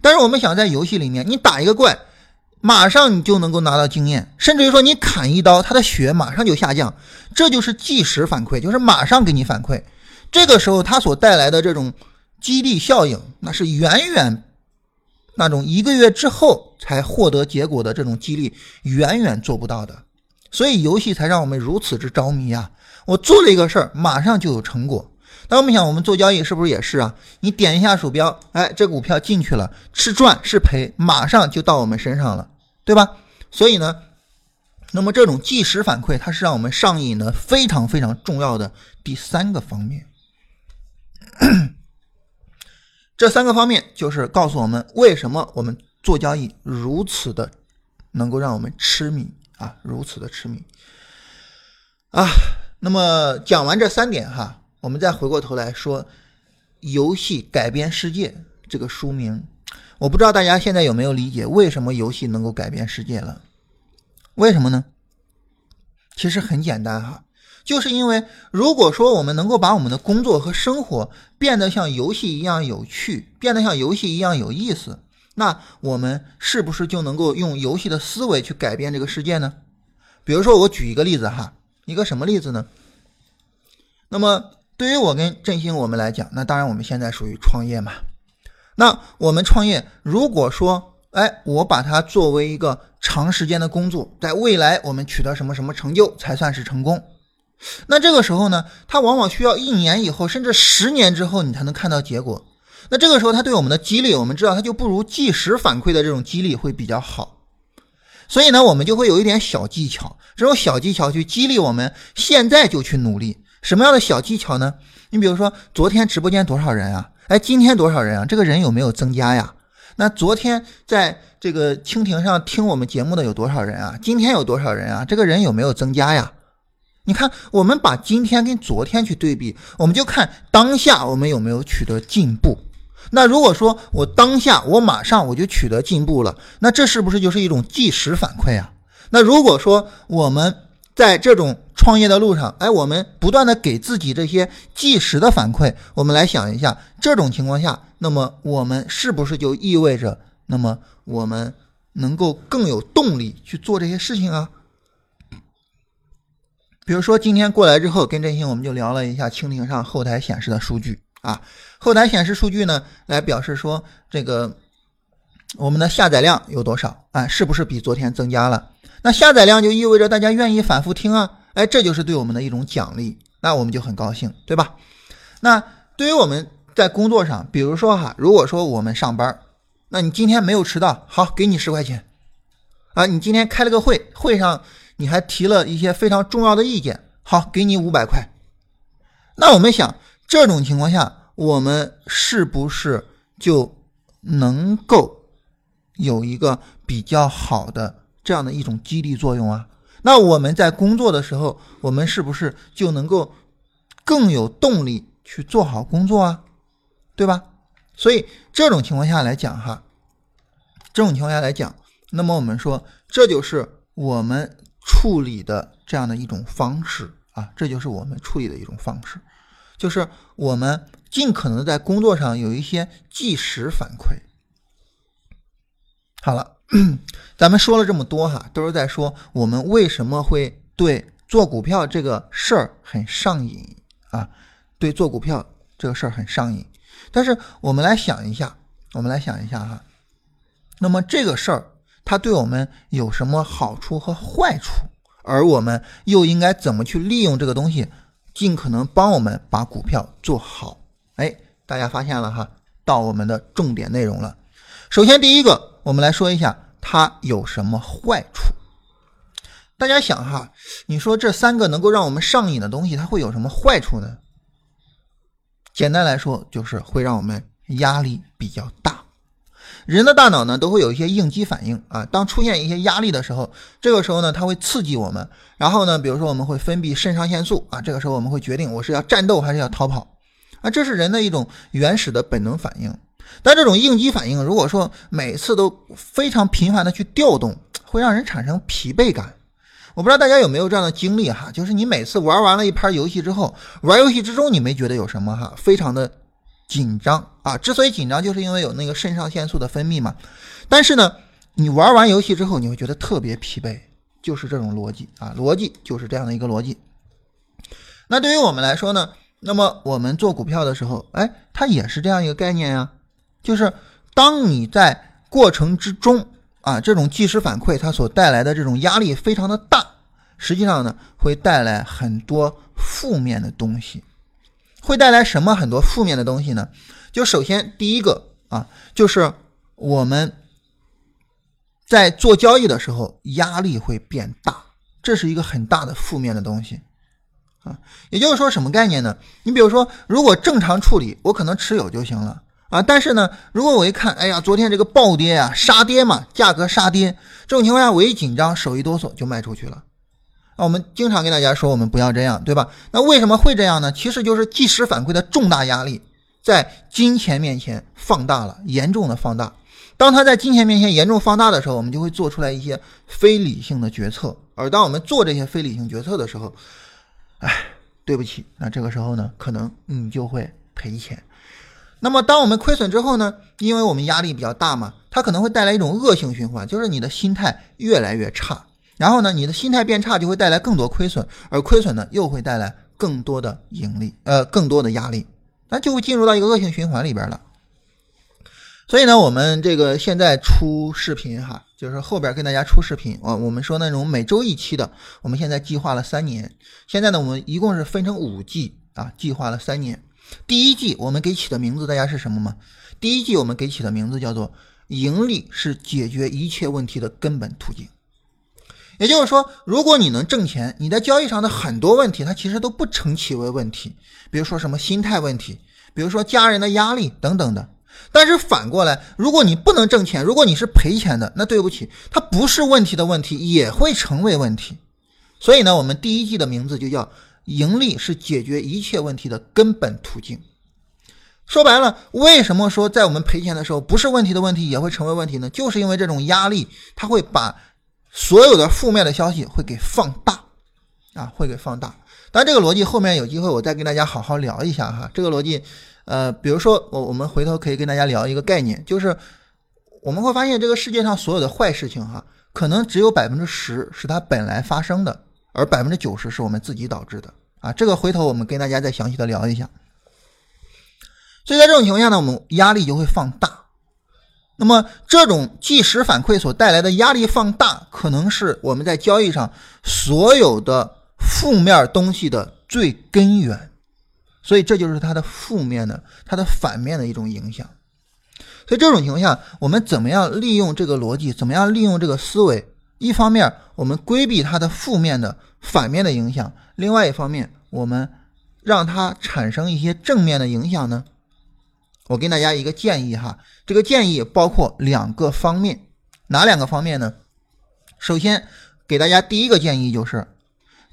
但是我们想在游戏里面，你打一个怪，马上你就能够拿到经验，甚至于说你砍一刀，他的血马上就下降，这就是即时反馈，就是马上给你反馈。这个时候它所带来的这种激励效应，那是远远。那种一个月之后才获得结果的这种激励，远远做不到的，所以游戏才让我们如此之着迷啊！我做了一个事儿，马上就有成果。那我们想，我们做交易是不是也是啊？你点一下鼠标，哎，这股票进去了，是赚是赔，马上就到我们身上了，对吧？所以呢，那么这种即时反馈，它是让我们上瘾的非常非常重要的第三个方面。这三个方面就是告诉我们为什么我们做交易如此的能够让我们痴迷啊，如此的痴迷啊。那么讲完这三点哈，我们再回过头来说《游戏改变世界》这个书名，我不知道大家现在有没有理解为什么游戏能够改变世界了？为什么呢？其实很简单哈。就是因为，如果说我们能够把我们的工作和生活变得像游戏一样有趣，变得像游戏一样有意思，那我们是不是就能够用游戏的思维去改变这个世界呢？比如说，我举一个例子哈，一个什么例子呢？那么，对于我跟振兴我们来讲，那当然我们现在属于创业嘛。那我们创业，如果说，哎，我把它作为一个长时间的工作，在未来我们取得什么什么成就才算是成功？那这个时候呢，它往往需要一年以后，甚至十年之后，你才能看到结果。那这个时候，它对我们的激励，我们知道它就不如即时反馈的这种激励会比较好。所以呢，我们就会有一点小技巧，这种小技巧去激励我们现在就去努力。什么样的小技巧呢？你比如说，昨天直播间多少人啊？哎，今天多少人啊？这个人有没有增加呀？那昨天在这个蜻蜓上听我们节目的有多少人啊？今天有多少人啊？这个人有没有增加呀？你看，我们把今天跟昨天去对比，我们就看当下我们有没有取得进步。那如果说我当下我马上我就取得进步了，那这是不是就是一种即时反馈啊？那如果说我们在这种创业的路上，哎，我们不断的给自己这些即时的反馈，我们来想一下，这种情况下，那么我们是不是就意味着，那么我们能够更有动力去做这些事情啊？比如说今天过来之后，跟振兴我们就聊了一下蜻蜓上后台显示的数据啊，后台显示数据呢，来表示说这个我们的下载量有多少啊？是不是比昨天增加了？那下载量就意味着大家愿意反复听啊，哎，这就是对我们的一种奖励，那我们就很高兴，对吧？那对于我们在工作上，比如说哈，如果说我们上班，那你今天没有迟到，好，给你十块钱啊。你今天开了个会，会上你还提了一些非常重要的意见，好，给你五百块。那我们想，这种情况下，我们是不是就能够有一个比较好的这样的一种激励作用啊？那我们在工作的时候，我们是不是就能够更有动力去做好工作啊？对吧？所以这种情况下来讲，哈，这种情况下来讲，那么我们说，这就是我们处理的这样的一种方式。啊，这就是我们处理的一种方式，就是我们尽可能在工作上有一些即时反馈。好了，咱们说了这么多哈，都是在说我们为什么会对做股票这个事儿很上瘾啊？对做股票这个事儿很上瘾。但是我们来想一下，我们来想一下哈，那么这个事儿它对我们有什么好处和坏处？而我们又应该怎么去利用这个东西，尽可能帮我们把股票做好？哎，大家发现了哈，到我们的重点内容了。首先，第一个，我们来说一下它有什么坏处。大家想哈，你说这三个能够让我们上瘾的东西，它会有什么坏处呢？简单来说，就是会让我们压力比较大。人的大脑呢都会有一些应激反应啊，当出现一些压力的时候，这个时候呢它会刺激我们，然后呢，比如说我们会分泌肾上腺素啊，这个时候我们会决定我是要战斗还是要逃跑啊，这是人的一种原始的本能反应。但这种应激反应如果说每次都非常频繁的去调动，会让人产生疲惫感。我不知道大家有没有这样的经历哈，就是你每次玩完了一盘游戏之后，玩游戏之中你没觉得有什么哈，非常的。紧张啊！之所以紧张，就是因为有那个肾上腺素的分泌嘛。但是呢，你玩完游戏之后，你会觉得特别疲惫，就是这种逻辑啊，逻辑就是这样的一个逻辑。那对于我们来说呢，那么我们做股票的时候，哎，它也是这样一个概念呀，就是当你在过程之中啊，这种即时反馈它所带来的这种压力非常的大，实际上呢，会带来很多负面的东西。会带来什么很多负面的东西呢？就首先第一个啊，就是我们在做交易的时候压力会变大，这是一个很大的负面的东西啊。也就是说什么概念呢？你比如说，如果正常处理，我可能持有就行了啊。但是呢，如果我一看，哎呀，昨天这个暴跌啊，杀跌嘛，价格杀跌，这种情况下我一紧张，手一哆嗦就卖出去了。啊，我们经常跟大家说，我们不要这样，对吧？那为什么会这样呢？其实就是即时反馈的重大压力在金钱面前放大了，严重的放大。当它在金钱面前严重放大的时候，我们就会做出来一些非理性的决策。而当我们做这些非理性决策的时候，哎，对不起，那这个时候呢，可能你就会赔钱。那么，当我们亏损之后呢，因为我们压力比较大嘛，它可能会带来一种恶性循环，就是你的心态越来越差。然后呢，你的心态变差，就会带来更多亏损，而亏损呢，又会带来更多的盈利，呃，更多的压力，那就会进入到一个恶性循环里边了。所以呢，我们这个现在出视频哈，就是后边跟大家出视频，我我们说那种每周一期的，我们现在计划了三年，现在呢，我们一共是分成五季啊，计划了三年。第一季我们给起的名字，大家是什么吗？第一季我们给起的名字叫做“盈利是解决一切问题的根本途径”。也就是说，如果你能挣钱，你在交易上的很多问题，它其实都不成其为问题。比如说什么心态问题，比如说家人的压力等等的。但是反过来，如果你不能挣钱，如果你是赔钱的，那对不起，它不是问题的问题也会成为问题。所以呢，我们第一季的名字就叫“盈利是解决一切问题的根本途径”。说白了，为什么说在我们赔钱的时候，不是问题的问题也会成为问题呢？就是因为这种压力，它会把。所有的负面的消息会给放大，啊，会给放大。但，这个逻辑后面有机会我再跟大家好好聊一下哈。这个逻辑，呃，比如说我我们回头可以跟大家聊一个概念，就是我们会发现这个世界上所有的坏事情哈，可能只有百分之十是它本来发生的，而百分之九十是我们自己导致的啊。这个回头我们跟大家再详细的聊一下。所以在这种情况下呢，我们压力就会放大。那么，这种即时反馈所带来的压力放大，可能是我们在交易上所有的负面东西的最根源，所以这就是它的负面的、它的反面的一种影响。所以这种情况下，我们怎么样利用这个逻辑？怎么样利用这个思维？一方面，我们规避它的负面的、反面的影响；另外一方面，我们让它产生一些正面的影响呢？我给大家一个建议哈，这个建议包括两个方面，哪两个方面呢？首先，给大家第一个建议就是，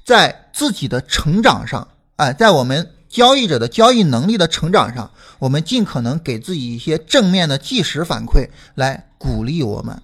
在自己的成长上，哎，在我们交易者的交易能力的成长上，我们尽可能给自己一些正面的即时反馈来鼓励我们。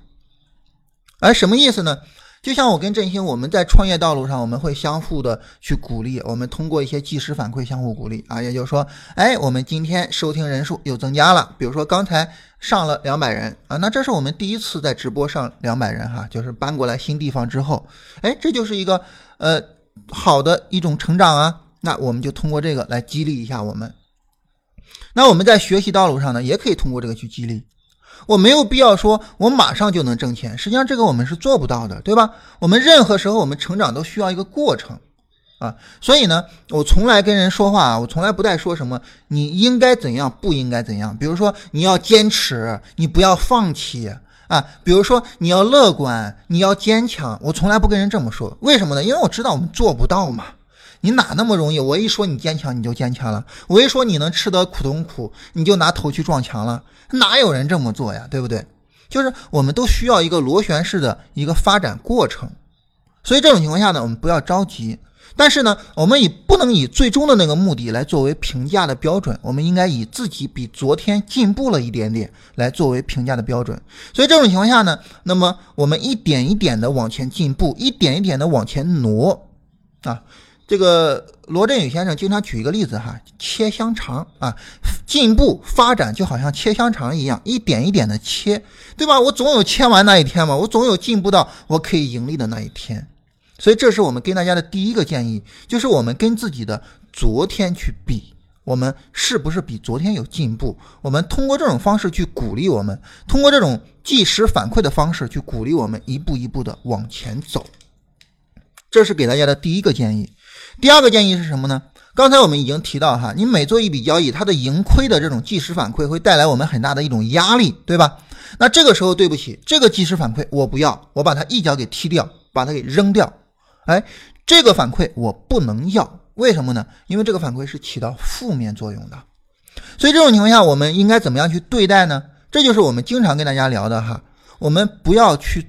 而什么意思呢？就像我跟振兴，我们在创业道路上，我们会相互的去鼓励，我们通过一些即时反馈相互鼓励啊，也就是说，哎，我们今天收听人数又增加了，比如说刚才上了两百人啊，那这是我们第一次在直播上两百人哈，就是搬过来新地方之后，哎，这就是一个呃好的一种成长啊，那我们就通过这个来激励一下我们。那我们在学习道路上呢，也可以通过这个去激励。我没有必要说，我马上就能挣钱。实际上，这个我们是做不到的，对吧？我们任何时候，我们成长都需要一个过程啊。所以呢，我从来跟人说话啊，我从来不带说什么你应该怎样，不应该怎样。比如说，你要坚持，你不要放弃啊。比如说，你要乐观，你要坚强。我从来不跟人这么说，为什么呢？因为我知道我们做不到嘛。你哪那么容易？我一说你坚强，你就坚强了；我一说你能吃得苦中苦，你就拿头去撞墙了。哪有人这么做呀？对不对？就是我们都需要一个螺旋式的一个发展过程。所以这种情况下呢，我们不要着急。但是呢，我们以不能以最终的那个目的来作为评价的标准，我们应该以自己比昨天进步了一点点来作为评价的标准。所以这种情况下呢，那么我们一点一点的往前进步，一点一点的往前挪啊。这个罗振宇先生经常举一个例子哈，切香肠啊，进步发展就好像切香肠一样，一点一点的切，对吧？我总有切完那一天嘛，我总有进步到我可以盈利的那一天。所以这是我们跟大家的第一个建议，就是我们跟自己的昨天去比，我们是不是比昨天有进步？我们通过这种方式去鼓励我们，通过这种即时反馈的方式去鼓励我们一步一步的往前走。这是给大家的第一个建议。第二个建议是什么呢？刚才我们已经提到哈，你每做一笔交易，它的盈亏的这种即时反馈会带来我们很大的一种压力，对吧？那这个时候，对不起，这个即时反馈我不要，我把它一脚给踢掉，把它给扔掉。哎，这个反馈我不能要，为什么呢？因为这个反馈是起到负面作用的。所以这种情况下，我们应该怎么样去对待呢？这就是我们经常跟大家聊的哈，我们不要去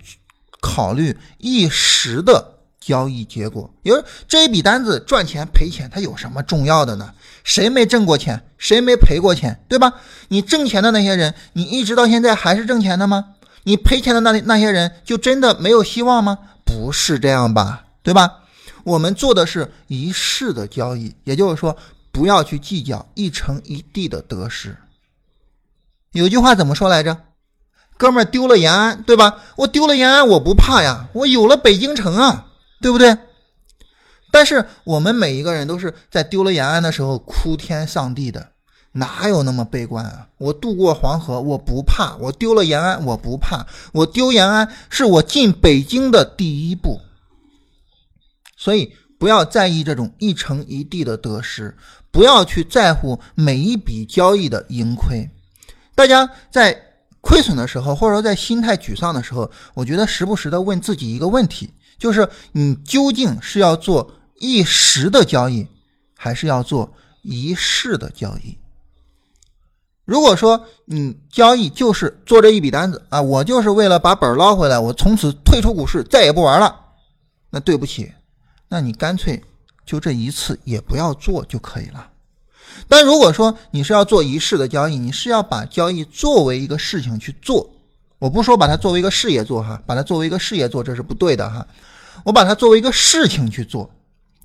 考虑一时的。交易结果，因为这一笔单子赚钱赔钱，它有什么重要的呢？谁没挣过钱，谁没赔过钱，对吧？你挣钱的那些人，你一直到现在还是挣钱的吗？你赔钱的那那些人，就真的没有希望吗？不是这样吧，对吧？我们做的是一世的交易，也就是说，不要去计较一城一地的得失。有句话怎么说来着？哥们儿丢了延安，对吧？我丢了延安，我不怕呀，我有了北京城啊。对不对？但是我们每一个人都是在丢了延安的时候哭天丧地的，哪有那么悲观啊？我渡过黄河，我不怕；我丢了延安，我不怕。我丢延安是我进北京的第一步。所以不要在意这种一城一地的得失，不要去在乎每一笔交易的盈亏。大家在亏损的时候，或者说在心态沮丧的时候，我觉得时不时的问自己一个问题。就是你究竟是要做一时的交易，还是要做一世的交易？如果说你交易就是做这一笔单子啊，我就是为了把本儿捞回来，我从此退出股市，再也不玩了。那对不起，那你干脆就这一次也不要做就可以了。但如果说你是要做一世的交易，你是要把交易作为一个事情去做，我不说把它作为一个事业做哈，把它作为一个事业做，这是不对的哈。我把它作为一个事情去做，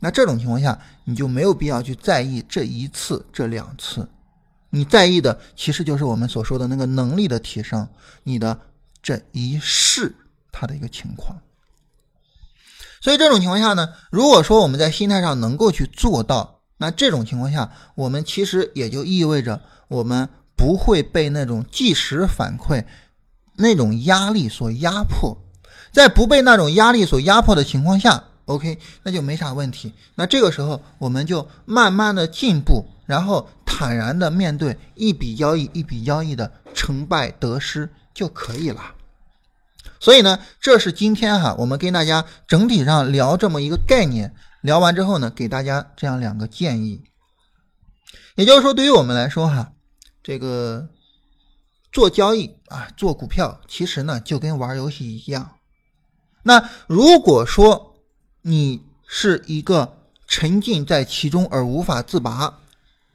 那这种情况下，你就没有必要去在意这一次、这两次，你在意的其实就是我们所说的那个能力的提升，你的这一世它的一个情况。所以这种情况下呢，如果说我们在心态上能够去做到，那这种情况下，我们其实也就意味着我们不会被那种即时反馈、那种压力所压迫。在不被那种压力所压迫的情况下，，OK，那就没啥问题。那这个时候我们就慢慢的进步，然后坦然的面对一笔交易一笔交易的成败得失就可以了。所以呢，这是今天哈我们跟大家整体上聊这么一个概念，聊完之后呢，给大家这样两个建议。也就是说，对于我们来说哈，这个做交易啊，做股票，其实呢就跟玩游戏一样。那如果说你是一个沉浸在其中而无法自拔，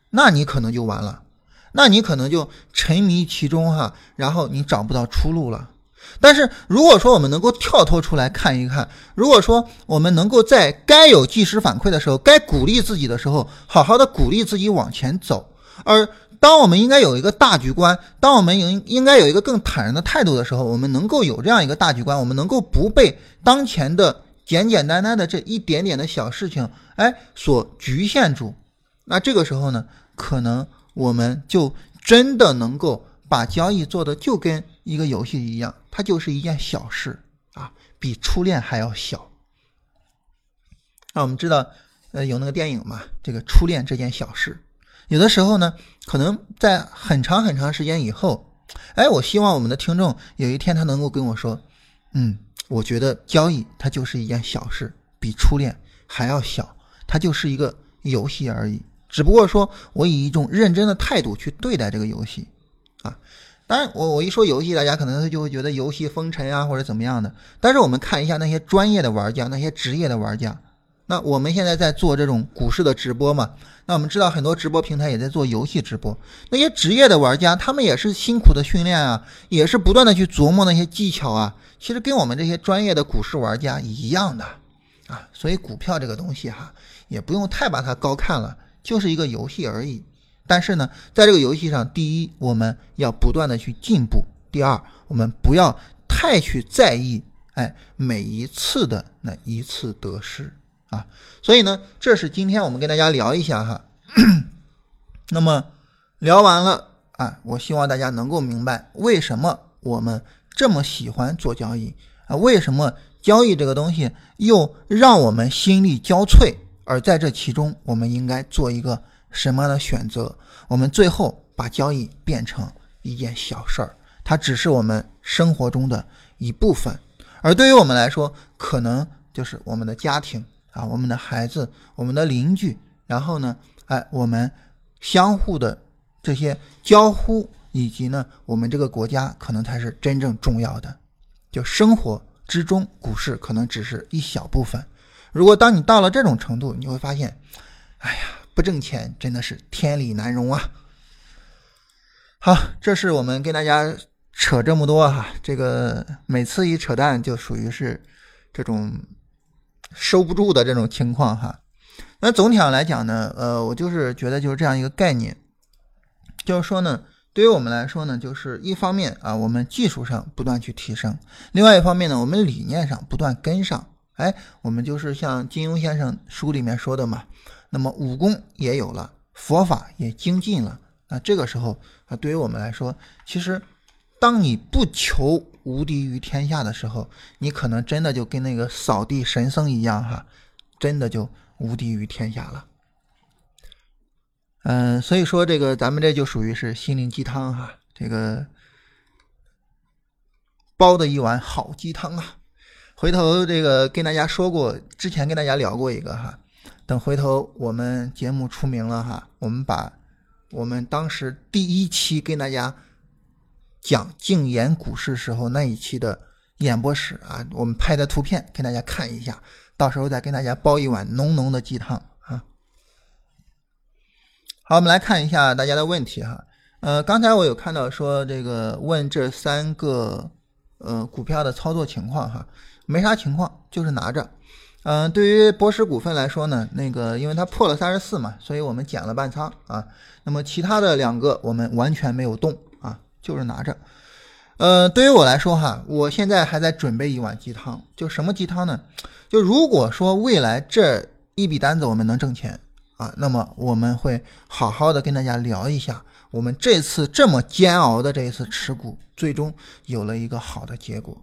那你可能就完了，那你可能就沉迷其中哈，然后你找不到出路了。但是如果说我们能够跳脱出来看一看，如果说我们能够在该有即时反馈的时候，该鼓励自己的时候，好好的鼓励自己往前走，而。当我们应该有一个大局观，当我们应应该有一个更坦然的态度的时候，我们能够有这样一个大局观，我们能够不被当前的简简单单的这一点点的小事情，哎，所局限住。那这个时候呢，可能我们就真的能够把交易做的就跟一个游戏一样，它就是一件小事啊，比初恋还要小。那我们知道，呃，有那个电影嘛，这个初恋这件小事。有的时候呢，可能在很长很长时间以后，哎，我希望我们的听众有一天他能够跟我说，嗯，我觉得交易它就是一件小事，比初恋还要小，它就是一个游戏而已。只不过说我以一种认真的态度去对待这个游戏，啊，当然我我一说游戏，大家可能就会觉得游戏风尘啊或者怎么样的。但是我们看一下那些专业的玩家，那些职业的玩家。那我们现在在做这种股市的直播嘛？那我们知道很多直播平台也在做游戏直播。那些职业的玩家，他们也是辛苦的训练啊，也是不断的去琢磨那些技巧啊。其实跟我们这些专业的股市玩家一样的啊。所以股票这个东西哈，也不用太把它高看了，就是一个游戏而已。但是呢，在这个游戏上，第一，我们要不断的去进步；第二，我们不要太去在意，哎，每一次的那一次得失。啊，所以呢，这是今天我们跟大家聊一下哈。那么聊完了啊，我希望大家能够明白为什么我们这么喜欢做交易啊，为什么交易这个东西又让我们心力交瘁，而在这其中，我们应该做一个什么样的选择？我们最后把交易变成一件小事儿，它只是我们生活中的一部分，而对于我们来说，可能就是我们的家庭。啊，我们的孩子，我们的邻居，然后呢，哎，我们相互的这些交互，以及呢，我们这个国家可能才是真正重要的。就生活之中，股市可能只是一小部分。如果当你到了这种程度，你会发现，哎呀，不挣钱真的是天理难容啊。好，这是我们跟大家扯这么多哈，这个每次一扯淡就属于是这种。收不住的这种情况哈，那总体上来讲呢，呃，我就是觉得就是这样一个概念，就是说呢，对于我们来说呢，就是一方面啊，我们技术上不断去提升，另外一方面呢，我们理念上不断跟上，哎，我们就是像金庸先生书里面说的嘛，那么武功也有了，佛法也精进了，那这个时候啊，对于我们来说，其实。当你不求无敌于天下的时候，你可能真的就跟那个扫地神僧一样哈，真的就无敌于天下了。嗯，所以说这个咱们这就属于是心灵鸡汤哈，这个煲的一碗好鸡汤啊。回头这个跟大家说过，之前跟大家聊过一个哈，等回头我们节目出名了哈，我们把我们当时第一期跟大家。讲静言股市时候那一期的演播室啊，我们拍的图片给大家看一下，到时候再跟大家煲一碗浓浓的鸡汤啊。好，我们来看一下大家的问题哈。呃，刚才我有看到说这个问这三个呃股票的操作情况哈，没啥情况，就是拿着。嗯，对于博时股份来说呢，那个因为它破了三十四嘛，所以我们减了半仓啊。那么其他的两个我们完全没有动。就是拿着，呃，对于我来说哈，我现在还在准备一碗鸡汤。就什么鸡汤呢？就如果说未来这一笔单子我们能挣钱啊，那么我们会好好的跟大家聊一下，我们这次这么煎熬的这一次持股，最终有了一个好的结果。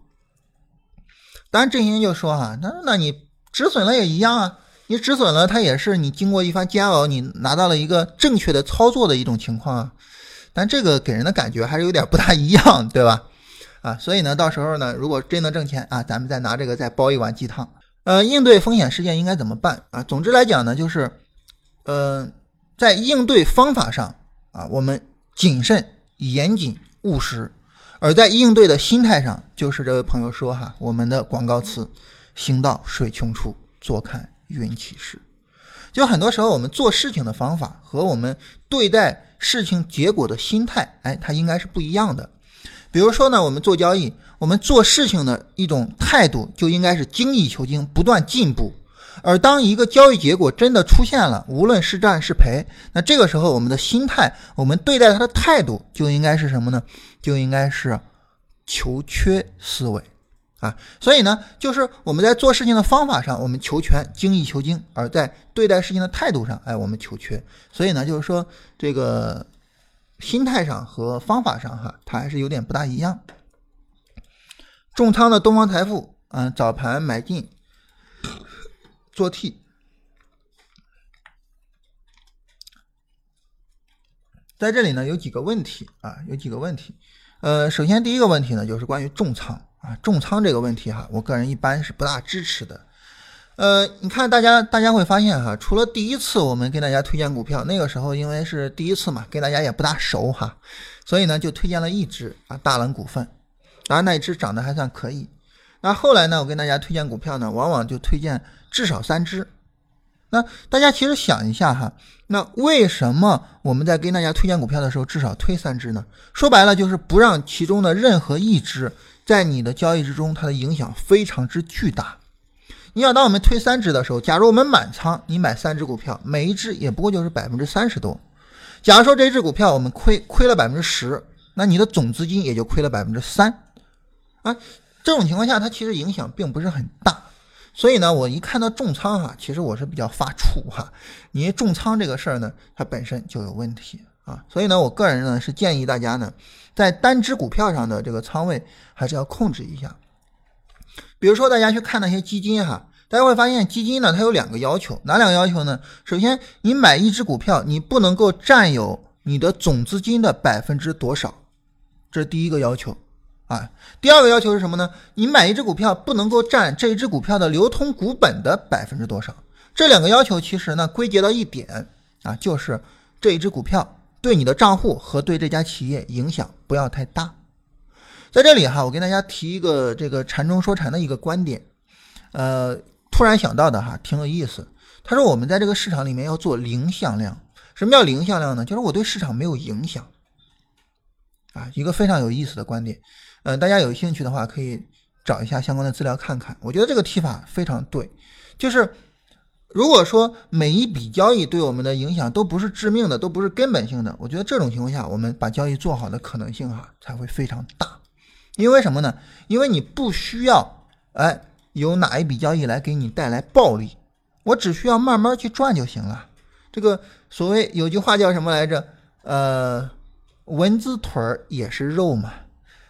当然，振兴就说哈，那那你止损了也一样啊，你止损了，它也是你经过一番煎熬，你拿到了一个正确的操作的一种情况啊。但这个给人的感觉还是有点不大一样，对吧？啊，所以呢，到时候呢，如果真能挣钱啊，咱们再拿这个再煲一碗鸡汤。呃，应对风险事件应该怎么办啊？总之来讲呢，就是，呃，在应对方法上啊，我们谨慎、严谨、务实；而在应对的心态上，就是这位朋友说哈，我们的广告词“行到水穷处，坐看云起时”。就很多时候，我们做事情的方法和我们对待。事情结果的心态，哎，它应该是不一样的。比如说呢，我们做交易，我们做事情的一种态度就应该是精益求精，不断进步。而当一个交易结果真的出现了，无论是赚是赔，那这个时候我们的心态，我们对待它的态度就应该是什么呢？就应该是求缺思维。啊，所以呢，就是我们在做事情的方法上，我们求全、精益求精；而在对待事情的态度上，哎，我们求缺。所以呢，就是说这个心态上和方法上，哈，它还是有点不大一样。重仓的东方财富，嗯，早盘买进做 T，在这里呢，有几个问题啊，有几个问题。呃，首先第一个问题呢，就是关于重仓。啊，重仓这个问题哈，我个人一般是不大支持的。呃，你看大家，大家会发现哈，除了第一次我们给大家推荐股票，那个时候因为是第一次嘛，跟大家也不大熟哈，所以呢就推荐了一只啊大冷股份，当然那一只涨得还算可以。那后来呢，我跟大家推荐股票呢，往往就推荐至少三只。那大家其实想一下哈，那为什么我们在跟大家推荐股票的时候至少推三只呢？说白了就是不让其中的任何一只。在你的交易之中，它的影响非常之巨大。你想，当我们推三只的时候，假如我们满仓，你买三只股票，每一只也不过就是百分之三十多。假如说这只股票我们亏亏了百分之十，那你的总资金也就亏了百分之三啊。这种情况下，它其实影响并不是很大。所以呢，我一看到重仓哈，其实我是比较发怵哈。你重仓这个事儿呢，它本身就有问题啊。所以呢，我个人呢是建议大家呢。在单只股票上的这个仓位还是要控制一下。比如说，大家去看那些基金哈，大家会发现基金呢，它有两个要求，哪两个要求呢？首先，你买一只股票，你不能够占有你的总资金的百分之多少，这是第一个要求啊。第二个要求是什么呢？你买一只股票不能够占这一只股票的流通股本的百分之多少。这两个要求其实呢，归结到一点啊，就是这一只股票。对你的账户和对这家企业影响不要太大。在这里哈，我跟大家提一个这个禅中说禅的一个观点，呃，突然想到的哈，挺有意思。他说我们在这个市场里面要做零向量。什么叫零向量呢？就是我对市场没有影响啊，一个非常有意思的观点。嗯，大家有兴趣的话可以找一下相关的资料看看。我觉得这个提法非常对，就是。如果说每一笔交易对我们的影响都不是致命的，都不是根本性的，我觉得这种情况下，我们把交易做好的可能性哈才会非常大。因为什么呢？因为你不需要哎有哪一笔交易来给你带来暴利，我只需要慢慢去赚就行了。这个所谓有句话叫什么来着？呃，蚊子腿儿也是肉嘛。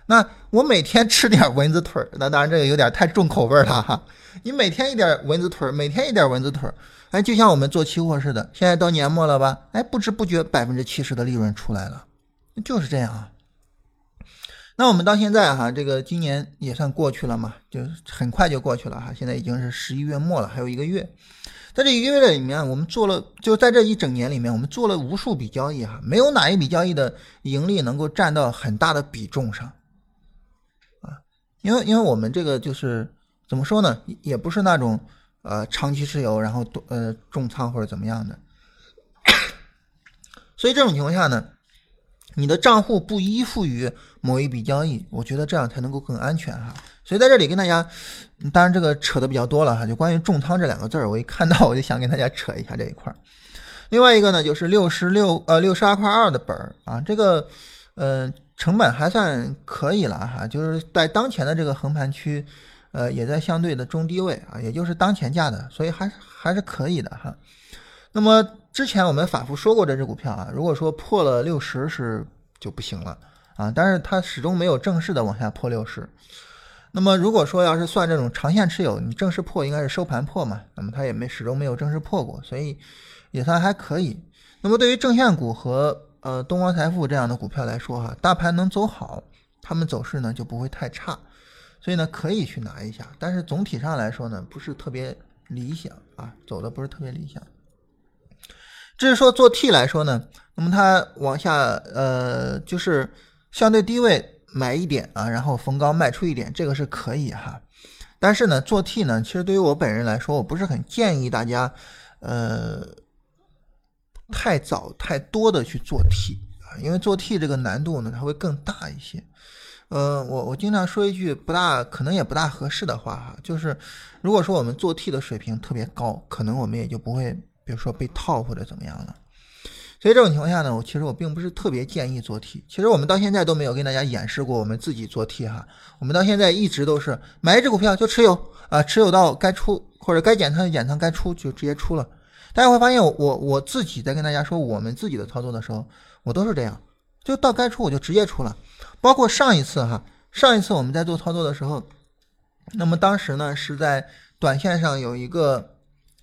那我每天吃点蚊子腿儿，那当然这个有点太重口味了哈。你每天一点蚊子腿儿，每天一点蚊子腿儿，哎，就像我们做期货似的。现在到年末了吧？哎，不知不觉百分之七十的利润出来了，就是这样啊。那我们到现在哈，这个今年也算过去了嘛，就很快就过去了哈。现在已经是十一月末了，还有一个月。在这一个月里面，我们做了，就在这一整年里面，我们做了无数笔交易哈，没有哪一笔交易的盈利能够占到很大的比重上。因为因为我们这个就是怎么说呢，也不是那种呃长期持有，然后呃重仓或者怎么样的，所以这种情况下呢，你的账户不依附于某一笔交易，我觉得这样才能够更安全哈。所以在这里跟大家，当然这个扯的比较多了哈，就关于重仓这两个字儿，我一看到我就想跟大家扯一下这一块儿。另外一个呢，就是六十六呃六十二块二的本儿啊，这个呃。成本还算可以了哈，就是在当前的这个横盘区，呃，也在相对的中低位啊，也就是当前价的，所以还还是可以的哈。那么之前我们反复说过这只股票啊，如果说破了六十是就不行了啊，但是它始终没有正式的往下破六十。那么如果说要是算这种长线持有，你正式破应该是收盘破嘛，那么它也没始终没有正式破过，所以也算还可以。那么对于证券股和呃东方财富这样的股票来说哈，大盘能走好，他们走势呢就不会太差，所以呢可以去拿一下。但是总体上来说呢，不是特别理想啊，走的不是特别理想。至于说做 T 来说呢，那么它往下呃就是相对低位。买一点啊，然后逢高卖出一点，这个是可以哈。但是呢，做 T 呢，其实对于我本人来说，我不是很建议大家，呃，太早太多的去做 T 啊，因为做 T 这个难度呢，它会更大一些。呃，我我经常说一句不大可能也不大合适的话哈，就是如果说我们做 T 的水平特别高，可能我们也就不会，比如说被套或者怎么样了。所以这种情况下呢，我其实我并不是特别建议做 T。其实我们到现在都没有跟大家演示过我们自己做 T 哈。我们到现在一直都是买一只股票就持有啊，持有到该出或者该减仓就减仓，该出就直接出了。大家会发现我我我自己在跟大家说我们自己的操作的时候，我都是这样，就到该出我就直接出了。包括上一次哈，上一次我们在做操作的时候，那么当时呢是在短线上有一个。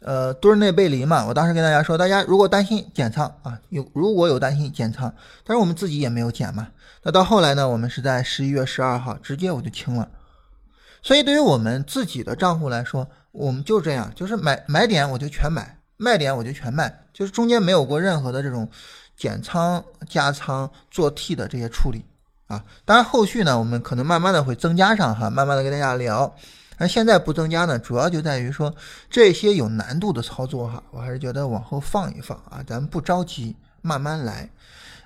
呃，墩内背离嘛，我当时跟大家说，大家如果担心减仓啊，有如果有担心减仓，但是我们自己也没有减嘛。那到后来呢，我们是在十一月十二号直接我就清了。所以对于我们自己的账户来说，我们就这样，就是买买点我就全买，卖点我就全卖，就是中间没有过任何的这种减仓、加仓、做 T 的这些处理啊。当然后续呢，我们可能慢慢的会增加上哈，慢慢的跟大家聊。而现在不增加呢，主要就在于说这些有难度的操作哈，我还是觉得往后放一放啊，咱们不着急，慢慢来。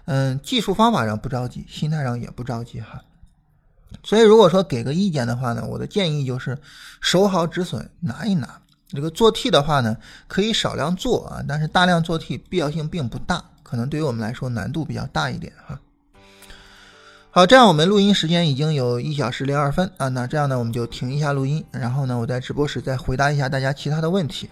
嗯，技术方法上不着急，心态上也不着急哈。所以如果说给个意见的话呢，我的建议就是守好止损，拿一拿。这个做 T 的话呢，可以少量做啊，但是大量做 T 必要性并不大，可能对于我们来说难度比较大一点哈。好，这样我们录音时间已经有一小时零二分啊，那这样呢，我们就停一下录音，然后呢，我在直播时再回答一下大家其他的问题。